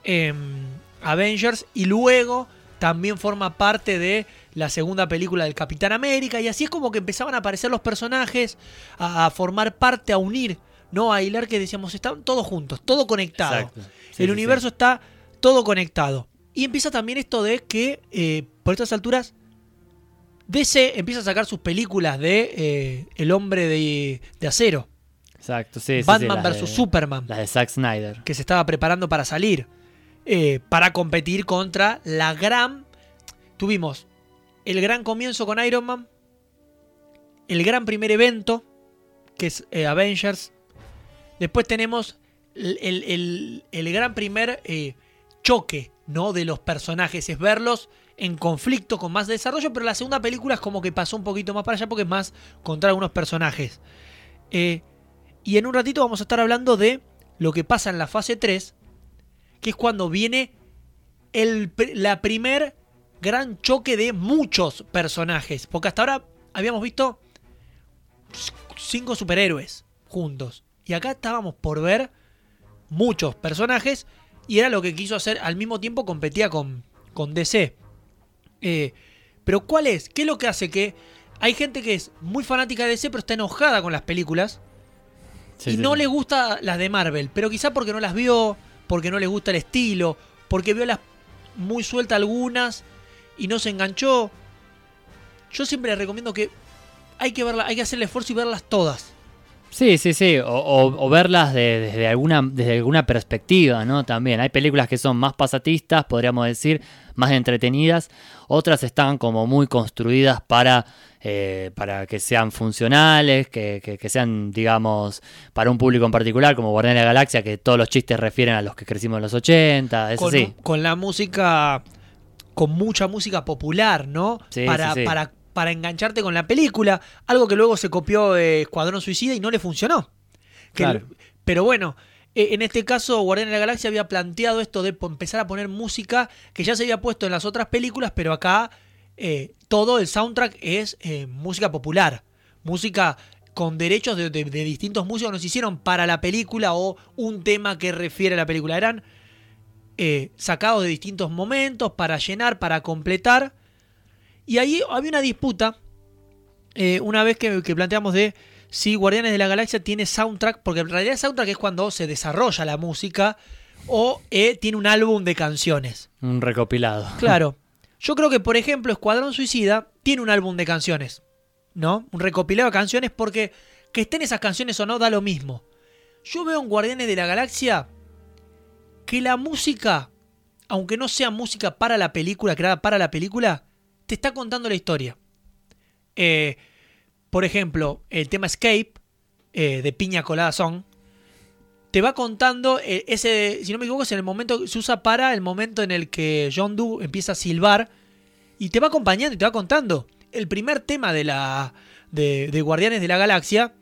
em, Avengers. Y luego también forma parte de la segunda película del Capitán América. Y así es como que empezaban a aparecer los personajes, a, a formar parte, a unir. No a hilar que decíamos, están todos juntos, todo conectado. Sí, el sí, universo sí. está todo conectado. Y empieza también esto de que, eh, por estas alturas, DC empieza a sacar sus películas de eh, El hombre de, de acero, Exacto, sí, sí, sí, Batman las vs. Superman, Las de Zack Snyder. que se estaba preparando para salir, eh, para competir contra la gran... Tuvimos el gran comienzo con Iron Man, el gran primer evento, que es eh, Avengers, después tenemos el, el- el- el gran primer eh, choque ¿no? de los personajes, es verlos en conflicto con más desarrollo, pero la segunda película es como que pasó un poquito más para allá porque es más contra algunos personajes. Eh, y en un ratito vamos a estar hablando de lo que pasa en la fase 3, que es cuando viene el, la primer gran choque de muchos personajes. Porque hasta ahora habíamos visto cinco superhéroes juntos. Y acá estábamos por ver muchos personajes. Y era lo que quiso hacer. Al mismo tiempo competía con, con DC. Eh, pero ¿cuál es? ¿Qué es lo que hace que hay gente que es muy fanática de DC pero está enojada con las películas? Sí, y sí, no le gusta las de Marvel, pero quizá porque no las vio, porque no le gusta el estilo, porque vio las muy sueltas algunas y no se enganchó. Yo siempre le recomiendo que hay que verla, hay que hacer el esfuerzo y verlas todas. Sí, sí, sí. O, o- o verlas de- desde, alguna, desde alguna perspectiva, ¿no? También. Hay películas que son más pasatistas, podríamos decir, más entretenidas. Otras están como muy construidas para, eh, para que sean funcionales, que, que- que sean, digamos, para un público en particular, como Guardianes de la Galaxia, que todos los chistes refieren a los que crecimos en los 80. Es Con, así. con la música, con mucha música popular, ¿no? Sí, para, sí, sí. para para engancharte con la película. Algo que luego se copió de Escuadrón Suicida y no le funcionó. Que- Claro. Pero bueno, eh, en este caso Guardián de la Galaxia había planteado esto de empezar a poner música que ya se había puesto en las otras películas, pero acá eh, todo el soundtrack es eh, música popular. Música con derechos de, de- de distintos músicos nos hicieron para la película o un tema que refiere a la película. Eran eh, sacados de distintos momentos para llenar, para completar. Y ahí había una disputa, eh, una vez que, que planteamos de si Guardianes de la Galaxia tiene soundtrack, porque en realidad soundtrack es cuando se desarrolla la música o eh, tiene un álbum de canciones. Un recopilado. Claro. Yo creo que, por ejemplo, Escuadrón Suicida tiene un álbum de canciones, ¿no? Un recopilado de canciones porque que estén esas canciones o no da lo mismo. Yo veo en Guardianes de la Galaxia que la música, aunque no sea música para la película, creada para la película, te está contando la historia. Eh, por ejemplo, el tema Escape eh, de Piña Colada Song te va contando eh, ese, si no me equivoco, es en el momento, se usa para el momento en el que John Doe empieza a silbar y te va acompañando y te va contando. El primer tema de la de, de Guardianes de la Galaxia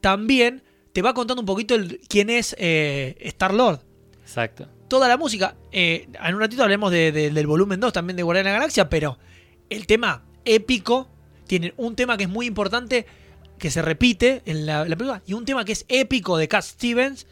también te va contando un poquito el, quién es eh, Star Lord. Exacto. Toda la música. en un ratito hablemos de- de- del volumen 2 también de Guardianes de la Galaxia, pero el tema épico tiene un tema que es muy importante que se repite en la, la película y un tema que es épico de Cat Stevens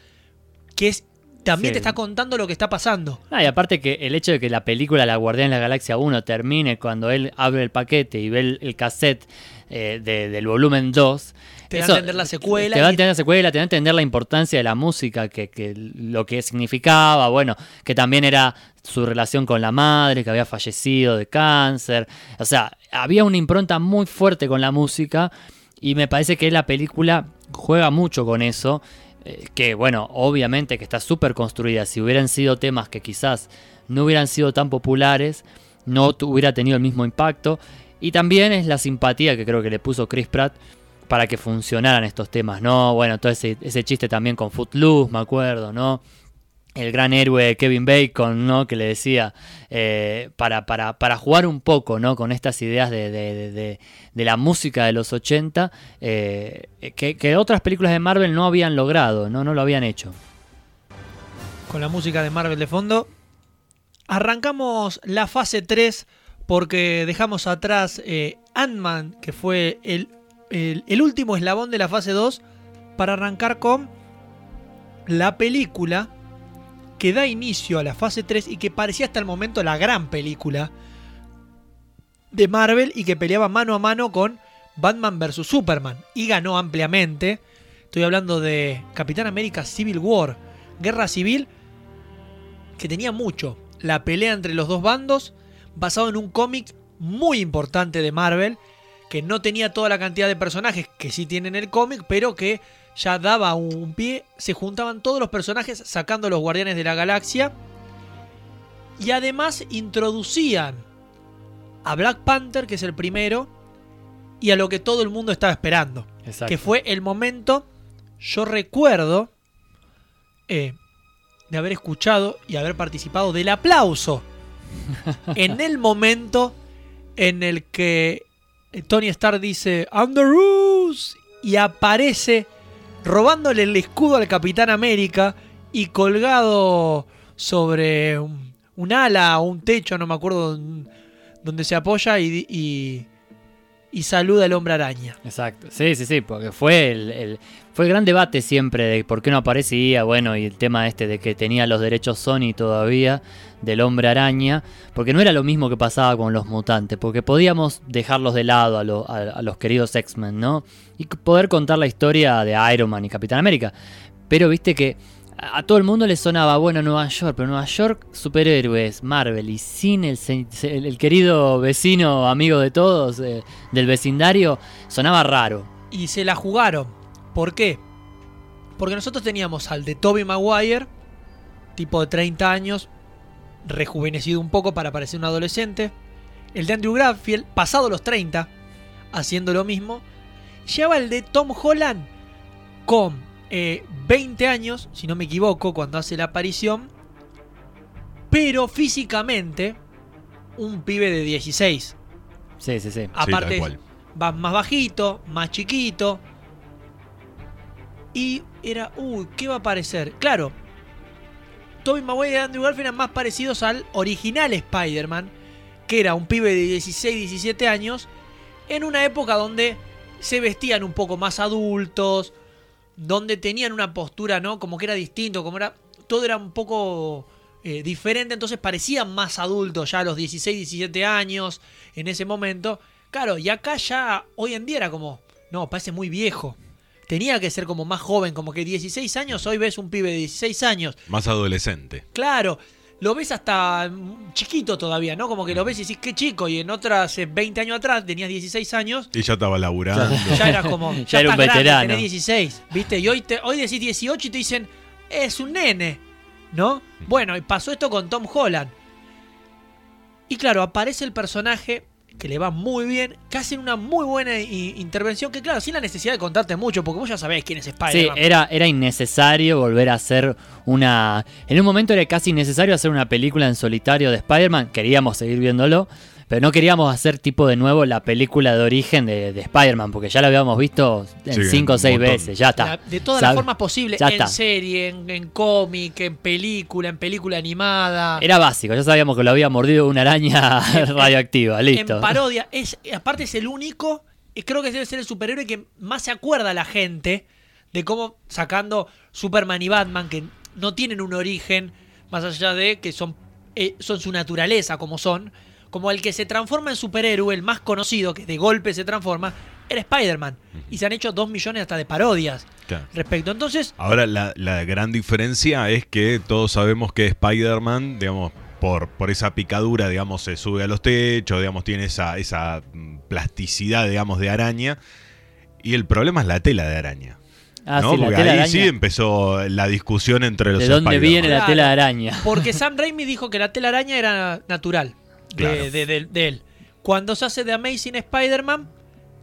que es también Sí. te está contando lo que está pasando. Ah, y aparte que el hecho de que la película La Guardián de la Galaxia 1 termine cuando él abre el paquete y ve el, el cassette eh, de- del volumen 2. Te da a entender la secuela Te da a entender la secuela, te da a entender la importancia de la música, que, que lo que significaba, bueno, que también era su relación con la madre, que había fallecido de cáncer. O sea, había una impronta muy fuerte con la música y me parece que la película juega mucho con eso. eh, que bueno, obviamente que está súper construida. Si hubieran sido temas que quizás no hubieran sido tan populares, no hubiera tenido el mismo impacto. Y también es la simpatía que creo que le puso Chris Pratt para que funcionaran estos temas, ¿no? Bueno, todo ese, ese chiste también con Footloose, me acuerdo, ¿no? El gran héroe Kevin Bacon, ¿no? Que le decía, eh, para, para, para jugar un poco, ¿no? Con estas ideas de, de- de- de- la música de los 80, eh, que, que otras películas de Marvel no habían logrado, ¿no? No lo habían hecho. con la música de Marvel de fondo. Arrancamos la fase 3 porque dejamos atrás eh, Ant-Man, que fue el, el- el último eslabón de la fase 2, para arrancar con la película que da inicio a la fase 3 y que parecía hasta el momento la gran película de Marvel y que peleaba mano a mano con Batman vs. Superman y ganó ampliamente. Estoy hablando de Capitán América Civil War, Guerra Civil, que tenía mucho. La pelea entre los dos bandos, basado en un cómic muy importante de Marvel, que no tenía toda la cantidad de personajes que sí tiene en el cómic, pero que ya daba un pie. Se juntaban todos los personajes sacando los Guardianes de la Galaxia. Y además introducían a Black Panther, que es el primero, y a lo que todo el mundo estaba esperando Exacto. que fue el momento, yo recuerdo eh, de haber escuchado y haber participado del aplauso en el momento en el que eh, Tony Stark dice I'm the Rus y aparece robándole el escudo al Capitán América y colgado sobre un, ala o un techo, no me acuerdo donde se apoya y, saluda al hombre araña. Exacto, sí, sí, sí, porque fue el- fue el gran debate siempre de por qué no aparecía, bueno, y el tema este de que tenía los derechos Sony todavía del hombre araña, porque no era lo mismo que pasaba con los mutantes, porque podíamos dejarlos de lado a, a- los queridos X-Men, ¿no? Y poder contar la historia de Iron Man y Capitán América. Pero viste que a todo el mundo le sonaba, bueno, Nueva York, pero Nueva York, superhéroes, Marvel, y sin el, el querido vecino, amigo de todos, eh, del vecindario, sonaba raro. Y se la jugaron. ¿Por qué? Porque nosotros teníamos al de Toby Maguire, tipo de 30 años, rejuvenecido un poco para parecer un adolescente. El de Andrew Garfield, pasado los 30, haciendo lo mismo. Lleva el de Tom Holland con eh, 20 años, si no me equivoco, cuando hace la aparición. Pero físicamente, un pibe de 16. Sí, sí, sí. Aparte, va más bajito, más chiquito. Y era, uy, ¿qué va a aparecer? Claro, Tobey Maguire y Andrew Garfield eran más parecidos al original Spider-Man, que era un pibe de 16, 17 años, en una época donde se vestían un poco más adultos, donde tenían una postura, ¿no? Como que era distinto, como era. Todo era un poco eh, diferente, entonces parecían más adultos ya a los 16, 17 años en ese momento. Claro, y acá ya hoy en día era como, no, parece muy viejo. Tenía que ser como más joven, como que 16 años, hoy ves un pibe de 16 años. Más adolescente. Claro, lo ves hasta chiquito todavía, ¿no? Como que lo ves y decís, qué chico, y en otras eh, 20 años atrás tenías 16 años. Y ya estaba laburando. Ya eras como, ya, Ya era un estás grande, veterano. tenés 16, ¿viste? Y hoy, te, hoy decís 18 y te dicen, es un nene, ¿no? Bueno, y pasó esto con Tom Holland. Y claro, aparece el personaje que le va muy bien, que hacen una muy buena intervención, que claro, sin la necesidad de contarte mucho, porque vos ya sabés quién es Sí, Spider-Man. era, era innecesario volver a hacer una... En un momento era casi innecesario hacer una película en solitario de Spider-Man, queríamos seguir viéndolo, pero no queríamos hacer tipo de nuevo la película de origen de, de Spider-Man, porque ya la habíamos visto en Sí, cinco o seis montón. veces, ya está. La- de todas las formas posibles, en está. serie, en, en cómic, en película, en película animada. Era básico, ya sabíamos que lo había mordido una araña radioactiva, listo. En parodia, es, aparte es el único, y creo que debe ser el superhéroe que más se acuerda a la gente de cómo sacando Superman y Batman, que no tienen un origen, más allá de que son, eh, son su naturaleza como son, como el que se transforma en superhéroe, el más conocido, que de golpe se transforma, era Spider-Man. Y se han hecho dos millones hasta de parodias Claro. respecto. Entonces, Ahora, la, la gran diferencia es que todos sabemos que Spider-Man, digamos, por, por esa picadura, digamos, se sube a los techos, digamos, tiene esa, esa mm, plasticidad, digamos, de araña. Y el problema es la tela de araña. Ah, ¿no? sí, la Porque tela ahí araña. sí empezó la discusión entre los ¿De dónde viene la tela de araña? Porque Sam Raimi dijo que la telaraña era natural Claro. de- de- de él. Cuando se hace de Amazing Spider-Man,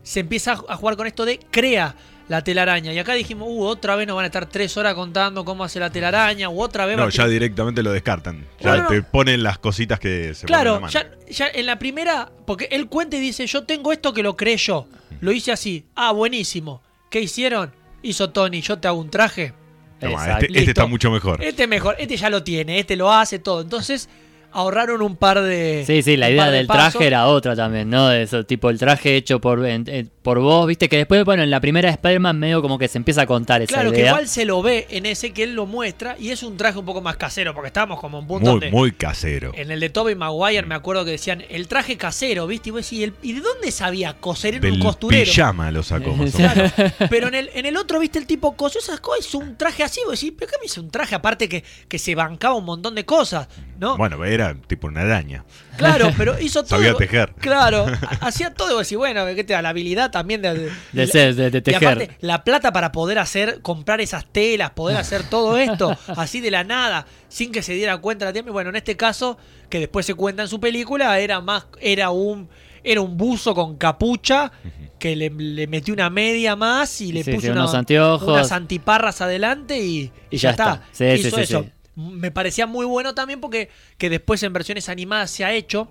se empieza a jugar con esto de crea la telaraña. Y acá dijimos, uh, otra vez nos van a estar tres horas contando cómo hace la telaraña, u otra vez No, ya directamente lo descartan. Ya No, no, no. te ponen las cositas que se ponen en la Claro, mano. ya, ya en la primera, porque él cuenta y dice, yo tengo esto que lo creé yo. Lo hice así. Ah, buenísimo. ¿Qué hicieron? Hizo Tony, yo te hago un traje. Exacto. este, este está mucho mejor. Este mejor, este ya lo tiene, este lo hace todo. Entonces ahorraron un par de... Sí, sí, la idea de del pasos. traje era otra también, ¿no? De eso, tipo el traje hecho por, en- eh, por vos, viste que después, bueno, en la primera de Spider-Man medio como que se empieza a contar esa Claro, que idea. igual se lo ve en ese que él lo muestra y es un traje un poco más casero, porque estábamos como en un punto Muy, donde muy casero. en el de Tobey Maguire me acuerdo que decían el traje casero, ¿viste? Y vos decís, ¿y, el- ¿y de dónde sabía coser en un costurero? pijama lo sacó más o Claro. menos. Pero en el, en el otro, ¿viste? El tipo cosió esas cosas, hizo un traje así, vos decís, ¿pero qué me hizo un traje? Aparte que, que se bancaba un montón de cosas, ¿no? Bueno, era tipo una araña. Claro, pero hizo todo. Sabía tejer. Claro, ha- hacía todo. Y bueno, ¿qué te da? La habilidad también de, de, De ser- de- de y tejer. aparte, la plata para poder hacer, comprar esas telas, poder hacer todo esto, así de la nada, sin que se diera cuenta la tiempo. Bueno, en este caso, que después se cuenta en su película, era más, era un, era un buzo con capucha que le, le metió una media más y le Sí, puso sí, una- unos anteojos. unas antiparras adelante y, Y ya está. Sí, sí, Hizo sí, eso. Me parecía muy bueno también porque que después en versiones animadas se ha hecho.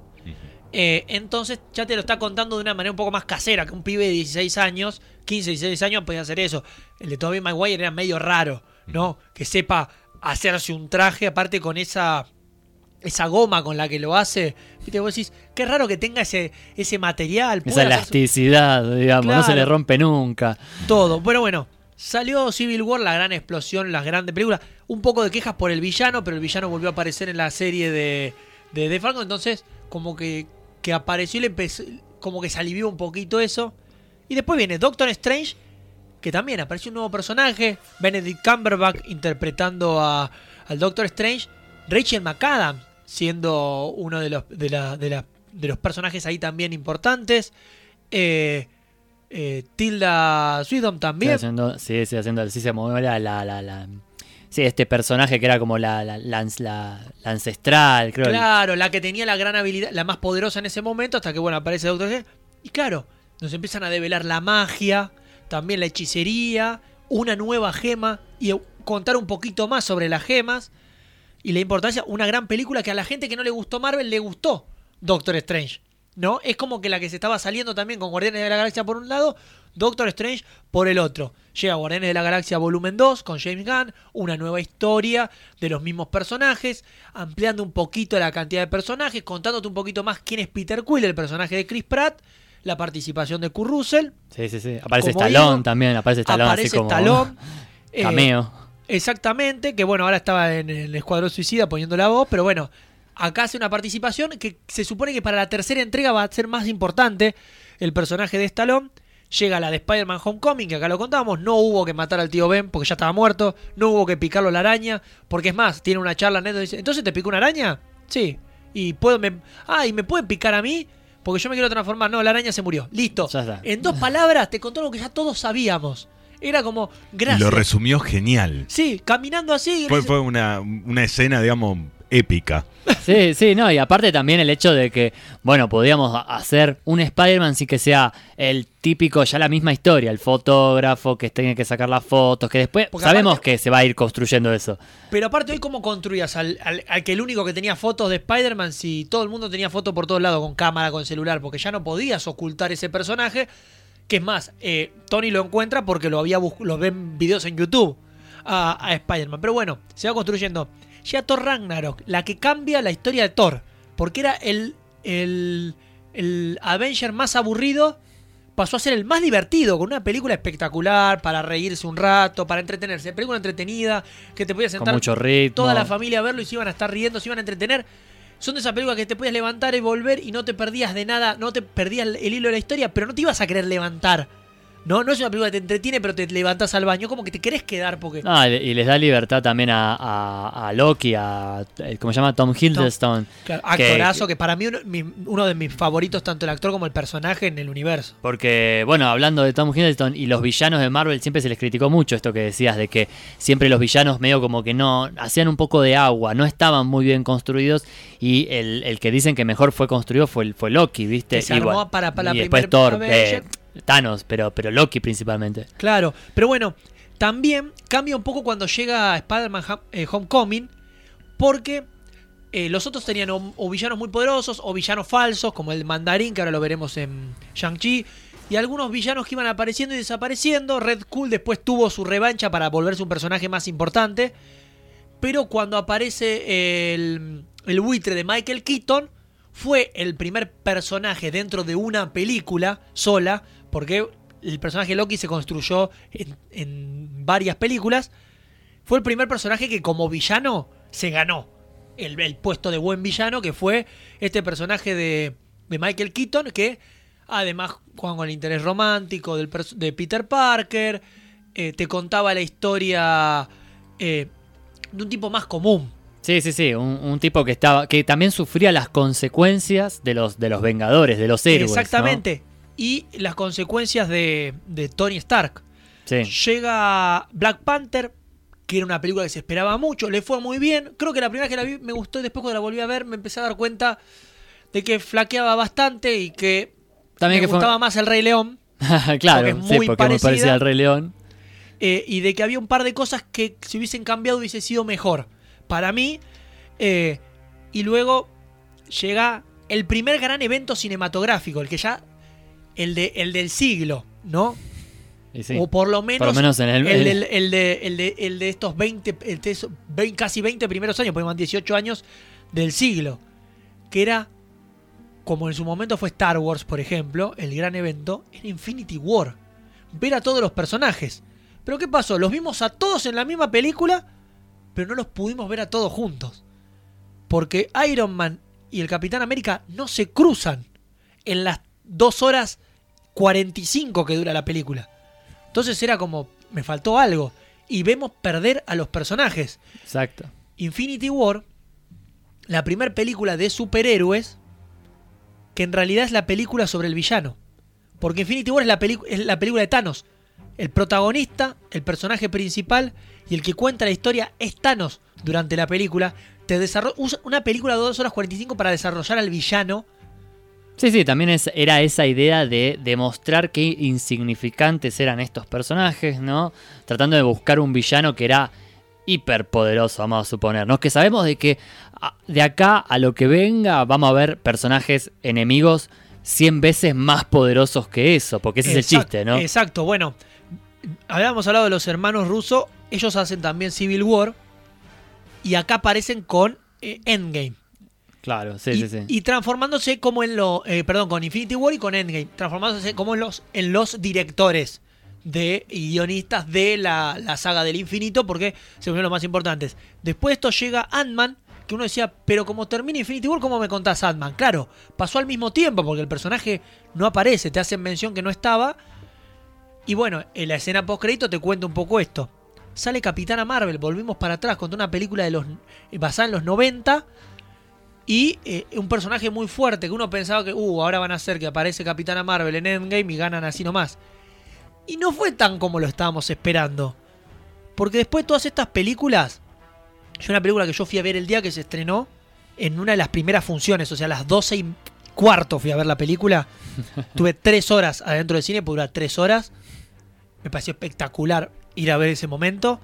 Eh, entonces ya te lo está contando de una manera un poco más casera, que un pibe de 16 años, 15, 16 años podía hacer eso. El de Tobey Maguire era medio raro, ¿no? Que sepa hacerse un traje, aparte con esa esa goma con la que lo hace. Viste, vos decís, qué raro que tenga ese, ese material. Esa su- elasticidad, digamos, no se le rompe nunca. todo. Bueno, bueno. Salió Civil War, la gran explosión, las grandes películas. Un poco de quejas por el villano, pero el villano volvió a aparecer en la serie de, de, Falcon. Entonces, como que, que apareció y le empezó, como que se alivió un poquito eso. Y después viene Doctor Strange, que también apareció un nuevo personaje. Benedict Cumberbatch interpretando a, al Doctor Strange. Rachel McAdams siendo uno de los, de, la- de la- de los personajes ahí también importantes. Eh, eh, Tilda Swinton también. haciendo, sí, sí, haciendo, sí se movió la, la, la, la- sí, este personaje que era como la, la, la, ancestral, creo. Claro, la que tenía la gran habilidad, la más poderosa en ese momento, hasta que bueno, aparece Doctor Strange. Y claro, nos empiezan a develar la magia, también la hechicería, una nueva gema y contar un poquito más sobre las gemas y la importancia, una gran película que a la gente que no le gustó Marvel le gustó Doctor Strange. ¿No? Es como que la que se estaba saliendo también con Guardianes de la Galaxia por un lado, Doctor Strange por el otro. Llega Guardianes de la Galaxia volumen 2 con James Gunn, una nueva historia de los mismos personajes, ampliando un poquito la cantidad de personajes, contándote un poquito más quién es Peter Quill, el personaje de Chris Pratt, la participación de Kurt Russell, Sí, sí, sí. Aparece Stallone también, aparece Stallone aparece así como Stallone, eh, cameo. Exactamente, que bueno, ahora estaba en el Escuadrón Suicida poniendo la voz, pero bueno, acá hace una participación que se supone que para la tercera entrega va a ser más importante el personaje de Stallone. Llega la de Spider-Man Homecoming, que acá lo contábamos, no hubo que matar al tío Ben porque ya estaba muerto, no hubo que picarlo la araña, porque es más, tiene una charla neto y dice, ¿entonces te picó una araña? Sí. Y puedo, me, ah, ¿y me pueden picar a mí? Porque yo me quiero transformar. No, la araña se murió. Listo. Ya está. En dos palabras te contó lo que ya todos sabíamos. Era como, Y gracias. lo resumió genial. Sí, caminando así. Fue, fue una, una escena, digamos, épica. Sí, sí, no, y aparte también el hecho de que, bueno, podíamos hacer un Spider-Man sin que sea el típico, ya la misma historia, el fotógrafo que tiene que sacar las fotos, que después Porque sabemos aparte- que se va a ir construyendo eso. Pero aparte, hoy, ¿cómo construías al, al- al que el único que tenía fotos de Spider-Man si todo el mundo tenía fotos por todos lados, con cámara, con celular? Porque ya no podías ocultar ese personaje. Que es más, eh, Tony lo encuentra porque lo había bus- lo ven videos en YouTube a, a Spider-Man. Pero bueno, se va construyendo. Llega Thor Ragnarok, la que cambia la historia de Thor. Porque era el, el, el Avenger más aburrido pasó a ser el más divertido, con una película espectacular, para reírse un rato, para entretenerse. Película entretenida, que te podías Con sentar mucho ritmo. toda la familia a verlo y se iban a estar riendo, se iban a entretener. Son de esas películas que te podías levantar y volver y no te perdías de nada, no te perdías el hilo de la historia, pero no te ibas a querer levantar. No, no es una película que te entretiene, pero te levantas al baño, como que te querés quedar porque... No, y les da libertad también a, a- a Loki, a, eh, ¿cómo se llama? Tom Hiddleston. Claro, que- actorazo, que, para mí uno, mi- uno de mis favoritos, tanto el actor como el personaje en el universo. Porque, bueno, hablando de Tom Hiddleston y los villanos de Marvel, siempre se les criticó mucho esto que decías, de que siempre los villanos medio como que no, hacían un poco de agua, no estaban muy bien construidos y el, el que dicen que mejor fue construido fue, fue Loki, ¿viste? Que se Y armó para- para la después Thor, eh, Thanos, pero, pero Loki principalmente. Claro, pero bueno, también cambia un poco cuando llega Spider-Man eh, Homecoming, porque eh, los otros tenían o, o villanos muy poderosos o villanos falsos, como el mandarín, que ahora lo veremos en Shang-Chi, y algunos villanos que iban apareciendo y desapareciendo. Red Cool después tuvo su revancha para volverse un personaje más importante, pero cuando aparece el, el buitre de Michael Keaton, fue el primer personaje dentro de una película sola, porque el personaje Loki se construyó en, varias películas. Fue el primer personaje que como villano se ganó el, puesto de buen villano, que fue este personaje de, Michael Keaton, que además juega con el interés romántico del de Peter Parker, eh, te contaba la historia eh, de un tipo más común, Sí, sí, sí, un, un tipo que estaba, que también sufría las consecuencias de los, de los Vengadores, de los héroes. ¿no? Exactamente. Y las consecuencias de, de Tony Stark. Sí. Llega Black Panther, que era una película que se esperaba mucho, le fue muy bien. Creo que la primera vez que la vi me gustó y después cuando la volví a ver me empecé a dar cuenta de que flaqueaba bastante y que También me que fue- gustaba más el Rey León. claro, porque es sí, muy porque es muy parecida. parecida al Rey León. eh, y de que había un par de cosas que si hubiesen cambiado hubiese sido mejor para mí. eh, y luego llega el primer gran evento cinematográfico, el que ya. El, de, el del siglo, ¿no? Sí. O por lo menos, Por lo menos en el- el, el- del- el de, el, de, el de estos 20, el de esos 20 casi 20 primeros años, porque van 18 años del siglo, que era, como en su momento fue Star Wars, por ejemplo, el gran evento, era Infinity War. Ver a todos los personajes. Pero ¿qué pasó? Los vimos a todos en la misma película, pero no los pudimos ver a todos juntos. Porque Iron Man y el Capitán América no se cruzan en las 2 horas 45 que dura la película. Entonces era como, me faltó algo. Y vemos perder a los personajes. Exacto. Infinity War, la primera película de superhéroes, que en realidad es la película sobre el villano. Porque Infinity War es la, es la película de Thanos. El protagonista, el personaje principal y el que cuenta la historia es Thanos durante la película. Te desarro- usa una película de 2 horas 45 para desarrollar al villano. Sí, sí, también es, era esa idea de demostrar qué insignificantes eran estos personajes, ¿no? Tratando de buscar un villano que era hiperpoderoso, vamos a suponer, ¿no? Que sabemos de que a- de acá a lo que venga vamos a ver personajes enemigos 100 veces más poderosos que eso, porque ese es el chiste, ¿no? Exacto, bueno. Habíamos hablado de los hermanos rusos. Ellos hacen también Civil War. Y acá aparecen con eh, Endgame. Claro, sí, y, sí, sí. y transformándose como en lo. eh, perdón, con Infinity War y con Endgame. Transformándose como en los, en los directores de y guionistas de la, la saga del infinito. Porque se volvieron los más importantes. Después de esto llega Ant-Man. Que uno decía, pero como termina Infinity War, ¿cómo me contás Ant-Man? Claro, pasó al mismo tiempo porque el personaje no aparece, te hacen mención que no estaba. Y bueno, en la escena post crédito te cuento un poco esto. Sale Capitana Marvel, volvimos para atrás, contra una película de los eh, basada en los 90 y eh, un personaje muy fuerte que uno pensaba que, uh, ahora van a hacer que aparece Capitana Marvel en Endgame y ganan así nomás. Y no fue tan como lo estábamos esperando. Porque después de todas estas películas, Es una película que yo fui a ver el día que se estrenó en una de las primeras funciones, o sea, a las 12 y cuarto fui a ver la película. Tuve tres horas adentro del cine, pude durar tres horas. Me pareció espectacular ir a ver ese momento.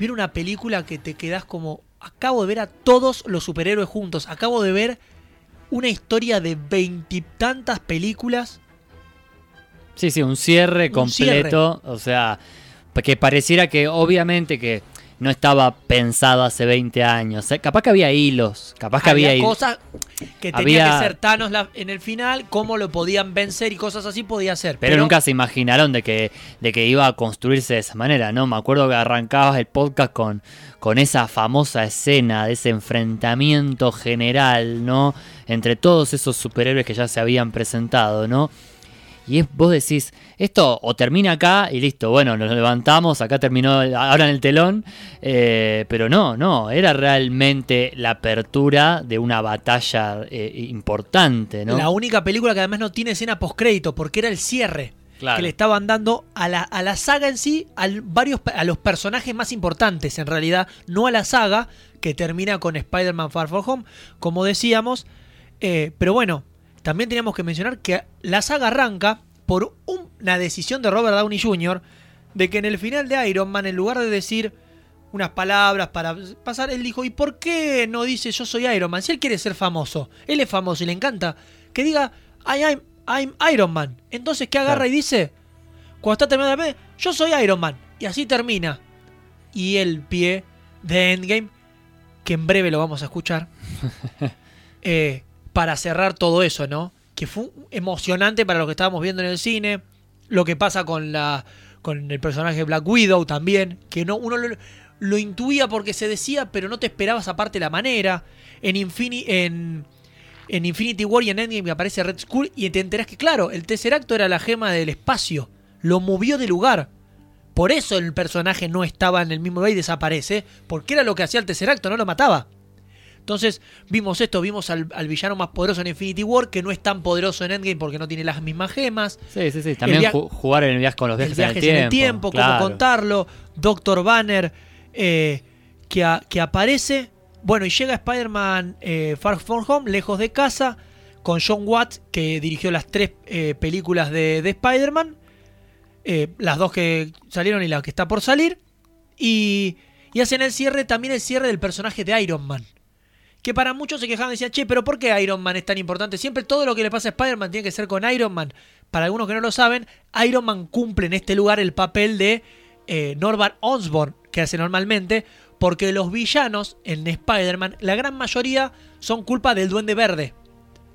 Ver una película que te quedas como. Acabo de ver a todos los superhéroes juntos. Acabo de ver una historia de veintitantas películas. Sí, sí, un cierre Un completo. O sea, que pareciera que obviamente que no estaba pensado hace 20 años. Eh, Capaz que había hilos, capaz que había, había cosas que tenía había- que ser Thanos la- en el final, cómo lo podían vencer y cosas así podía ser. Pero, nunca se imaginaron de que, de que iba a construirse de esa manera, ¿no? Me acuerdo que arrancabas el podcast con, con esa famosa escena de ese enfrentamiento general, ¿no? Entre todos esos superhéroes que ya se habían presentado, ¿no? Y es, vos decís, esto o termina acá y listo, bueno, nos levantamos, acá terminó ahora en el telón, eh, pero no, no, era realmente la apertura de una batalla eh, importante, ¿no? La única película que además no tiene escena postcrédito, porque era el cierre Claro. que le estaban dando a la, a la saga en sí, al varios, a los personajes más importantes en realidad, no a la saga que termina con Spider-Man Far From Home, como decíamos. Eh, pero bueno, también teníamos que mencionar que la saga arranca por un- una decisión de Robert Downey Jr. de que en el final de Iron Man, en lugar de decir unas palabras para pasar, él dijo, ¿y por qué no dice yo soy Iron Man? Si él quiere ser famoso, él es famoso y le encanta, que diga, I am, I'm Iron Man. Entonces, ¿qué agarra Claro. y dice? Cuando está terminando la yo soy Iron Man. Y así termina. Y el pie de Endgame, que en breve lo vamos a escuchar, eh, para cerrar todo eso, ¿no? Que fue emocionante para lo que estábamos viendo en el cine, lo que pasa con la con el personaje de Black Widow también, que no uno lo, intuía porque se decía, pero no te esperabas aparte la manera. En, Infini- en, en Infinity War y en Endgame aparece Red Skull y te enterás que, claro, el tercer acto era la gema del espacio. Lo movió de lugar. Por eso el personaje no estaba en el mismo lugar y desaparece, porque era lo que hacía el tercer acto, no lo mataba. Entonces vimos esto, vimos al, al villano más poderoso en Infinity War, que no es tan poderoso en Endgame porque no tiene las mismas gemas. Sí, sí, sí. También ju- jugar en el viaje con los El viajes, viajes en el tiempo. cómo claro. contarlo. Doctor Banner, eh, que, a- que aparece. Bueno, y llega Spider-Man eh, Far From Home, lejos de casa, con John Watts, que dirigió las tres eh, películas de, de Spider-Man. eh, las dos que salieron y la que está por salir. Y, y hacen el cierre, también el cierre del personaje de Iron Man. Que para muchos se quejaban decían, che, pero ¿por qué Iron Man es tan importante? Siempre todo lo que le pasa a Spider-Man tiene que ser con Iron Man. Para algunos que no lo saben, Iron Man cumple en este lugar el papel de eh, Norbert Osborn, que hace normalmente, porque los villanos en Spider-Man, la gran mayoría son culpa del Duende Verde,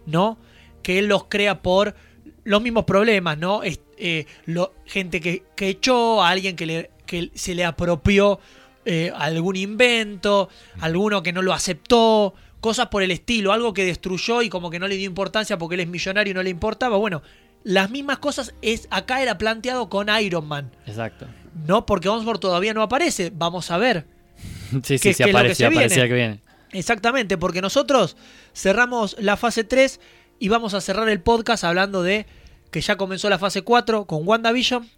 ¿no? Que él los crea por los mismos problemas, ¿no? Eh, gente que, que echó, a alguien que se le apropió eh, algún invento, alguno que no lo aceptó, cosas por el estilo, algo que destruyó y como que no le dio importancia porque él es millonario y no le importaba. Bueno, las mismas cosas es acá era planteado con Iron Man. Exacto. No porque Osborn todavía no aparece, vamos a ver. Sí, ¿Qué- sí, sí, que aparecía, que viene. Exactamente, porque nosotros cerramos la fase 3 y vamos a cerrar el podcast hablando de que ya comenzó la fase 4 con WandaVision.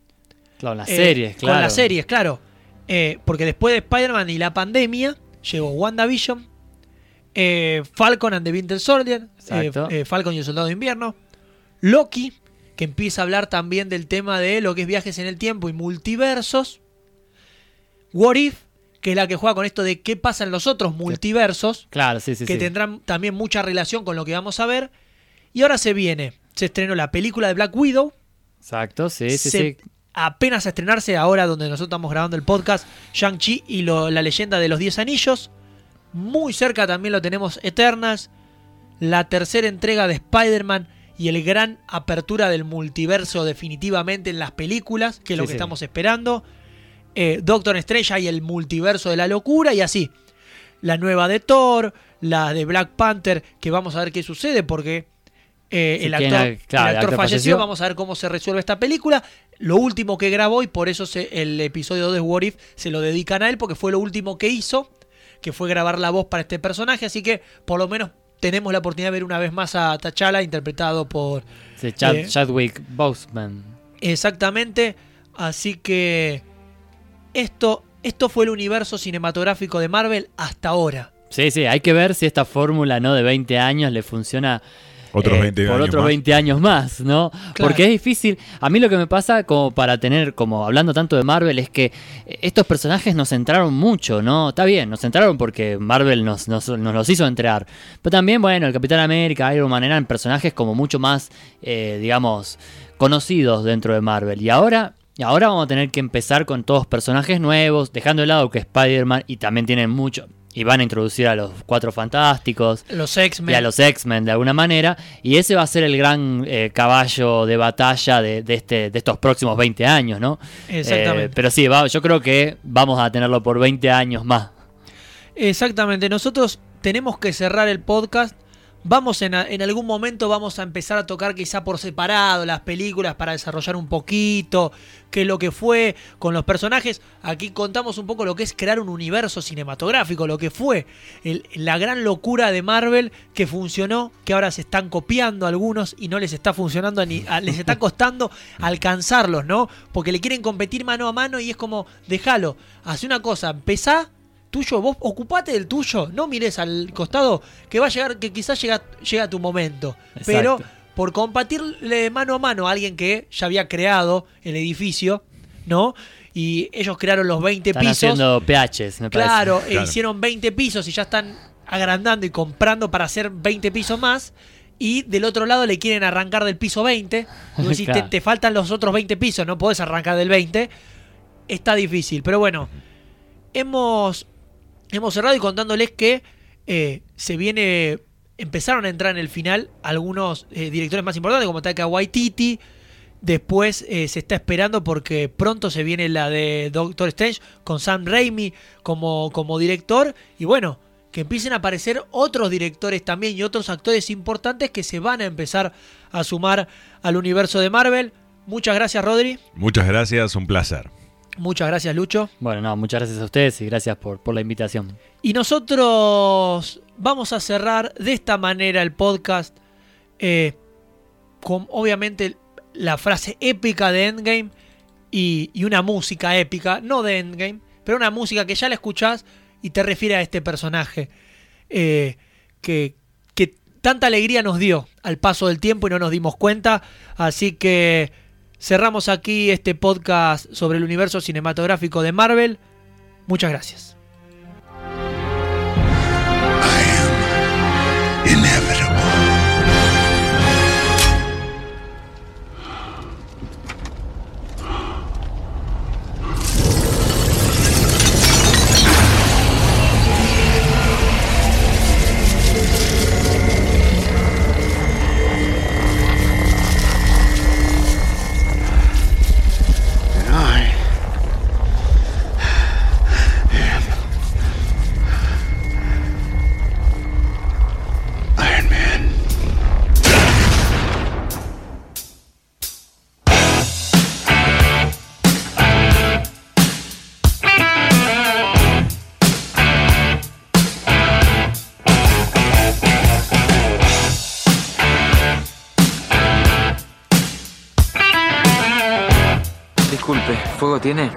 Claro, las eh, series, claro. Con las series, claro. Eh, porque después de Spider-Man y la pandemia, llegó WandaVision, eh, Falcon and the Winter Soldier, eh, eh, Falcon y el Soldado de Invierno, Loki, que empieza a hablar también del tema de lo que es viajes en el tiempo y multiversos, What If, que es la que juega con esto de qué pasa en los otros multiversos, Claro, sí, sí, que sí. tendrán también mucha relación con lo que vamos a ver. Y ahora se viene, se estrenó la película de Black Widow, Exacto, sí, sí, se- sí. apenas a estrenarse ahora donde nosotros estamos grabando el podcast, Shang-Chi y lo- la leyenda de los 10 anillos. Muy cerca también lo tenemos Eternals, la tercera entrega de Spider-Man y el gran apertura del multiverso definitivamente en las películas, que es lo Sí, que sí. estamos esperando. Eh, Doctor Estrella y el multiverso de la locura y así. La nueva de Thor, la de Black Panther, que vamos a ver qué sucede porque eh, Sí, el, actor, ha- claro, el el actor actor falleció. falleció. Vamos a ver cómo se resuelve esta película. Lo último que grabó y por eso se- el episodio de What If se lo dedican a él porque fue lo último que hizo, que fue grabar la voz para este personaje. Así que por lo menos tenemos la oportunidad de ver una vez más a T'Challa interpretado por Sí, Chad- eh, Chadwick Boseman. Exactamente. Así que esto esto fue el universo cinematográfico de Marvel hasta ahora. Sí, sí, hay que ver si esta fórmula no de 20 años le funciona Otros eh, 20 por años otros más. 20 años más, ¿no? Porque es difícil. A mí lo que me pasa, como para tener, como hablando tanto de Marvel, es que estos personajes nos centraron mucho, ¿no? Está bien, nos centraron porque Marvel nos, nos, nos los hizo entrar. Pero también, bueno, el Capitán América, Iron Man eran personajes como mucho más, eh, digamos, conocidos dentro de Marvel. Y ahora. Y ahora vamos a tener que empezar con todos personajes nuevos, dejando de lado que Spider-Man y también tienen mucho. Y van a introducir a los cuatro fantásticos Los y a X-Men. los X-Men de alguna manera. Y ese va a ser el gran eh, caballo de batalla de, de este, de estos próximos 20 años, ¿no? Exactamente. Eh, pero sí, va- yo creo que vamos a tenerlo por 20 años más. Exactamente, nosotros tenemos que cerrar el podcast. Vamos en, en algún momento vamos a empezar a tocar quizá por separado las películas para desarrollar un poquito qué es lo que fue con los personajes. Aquí contamos un poco lo que es crear un universo cinematográfico, lo que fue la gran locura de Marvel que funcionó, que ahora se están copiando algunos y no les está funcionando ni les está costando alcanzarlos, ¿no? Porque le quieren competir mano a mano y es como, déjalo, hace una cosa, empezá tuyo, vos ocupate del tuyo, no mires al costado que va a llegar, que quizás llega, llega tu momento. Exacto. Pero por compartirle mano a mano a alguien que ya había creado el edificio, ¿no? Y ellos crearon los 20 Están pisos. haciendo PHs, me parece. Claro, e Claro. hicieron 20 pisos y ya están agrandando y comprando para hacer 20 pisos más. Y del otro lado le quieren arrancar del piso 20. Y vos decís, Claro. te, te faltan los otros 20 pisos, no podés arrancar del 20. Está difícil, pero bueno, hemos, hemos cerrado y contándoles que eh, se viene, empezaron a entrar en el final algunos eh, directores más importantes como Taika Waititi. Después eh, se está esperando porque pronto se viene la de Doctor Strange con Sam Raimi como, como director. Y bueno, que empiecen a aparecer otros directores también y otros actores importantes que se van a empezar a sumar al universo de Marvel. Muchas gracias, Rodri. Muchas gracias, un placer. Muchas gracias, Lucho. Bueno, no, muchas gracias a ustedes y gracias por, por la invitación. Y nosotros vamos a cerrar de esta manera el podcast eh, con obviamente la frase épica de Endgame y, y una música épica, no de Endgame, pero una música que ya la escuchás y te refiere a este personaje eh, que, que tanta alegría nos dio al paso del tiempo y no nos dimos cuenta. Así que cerramos aquí este podcast sobre el universo cinematográfico de Marvel. Muchas gracias. Tiene?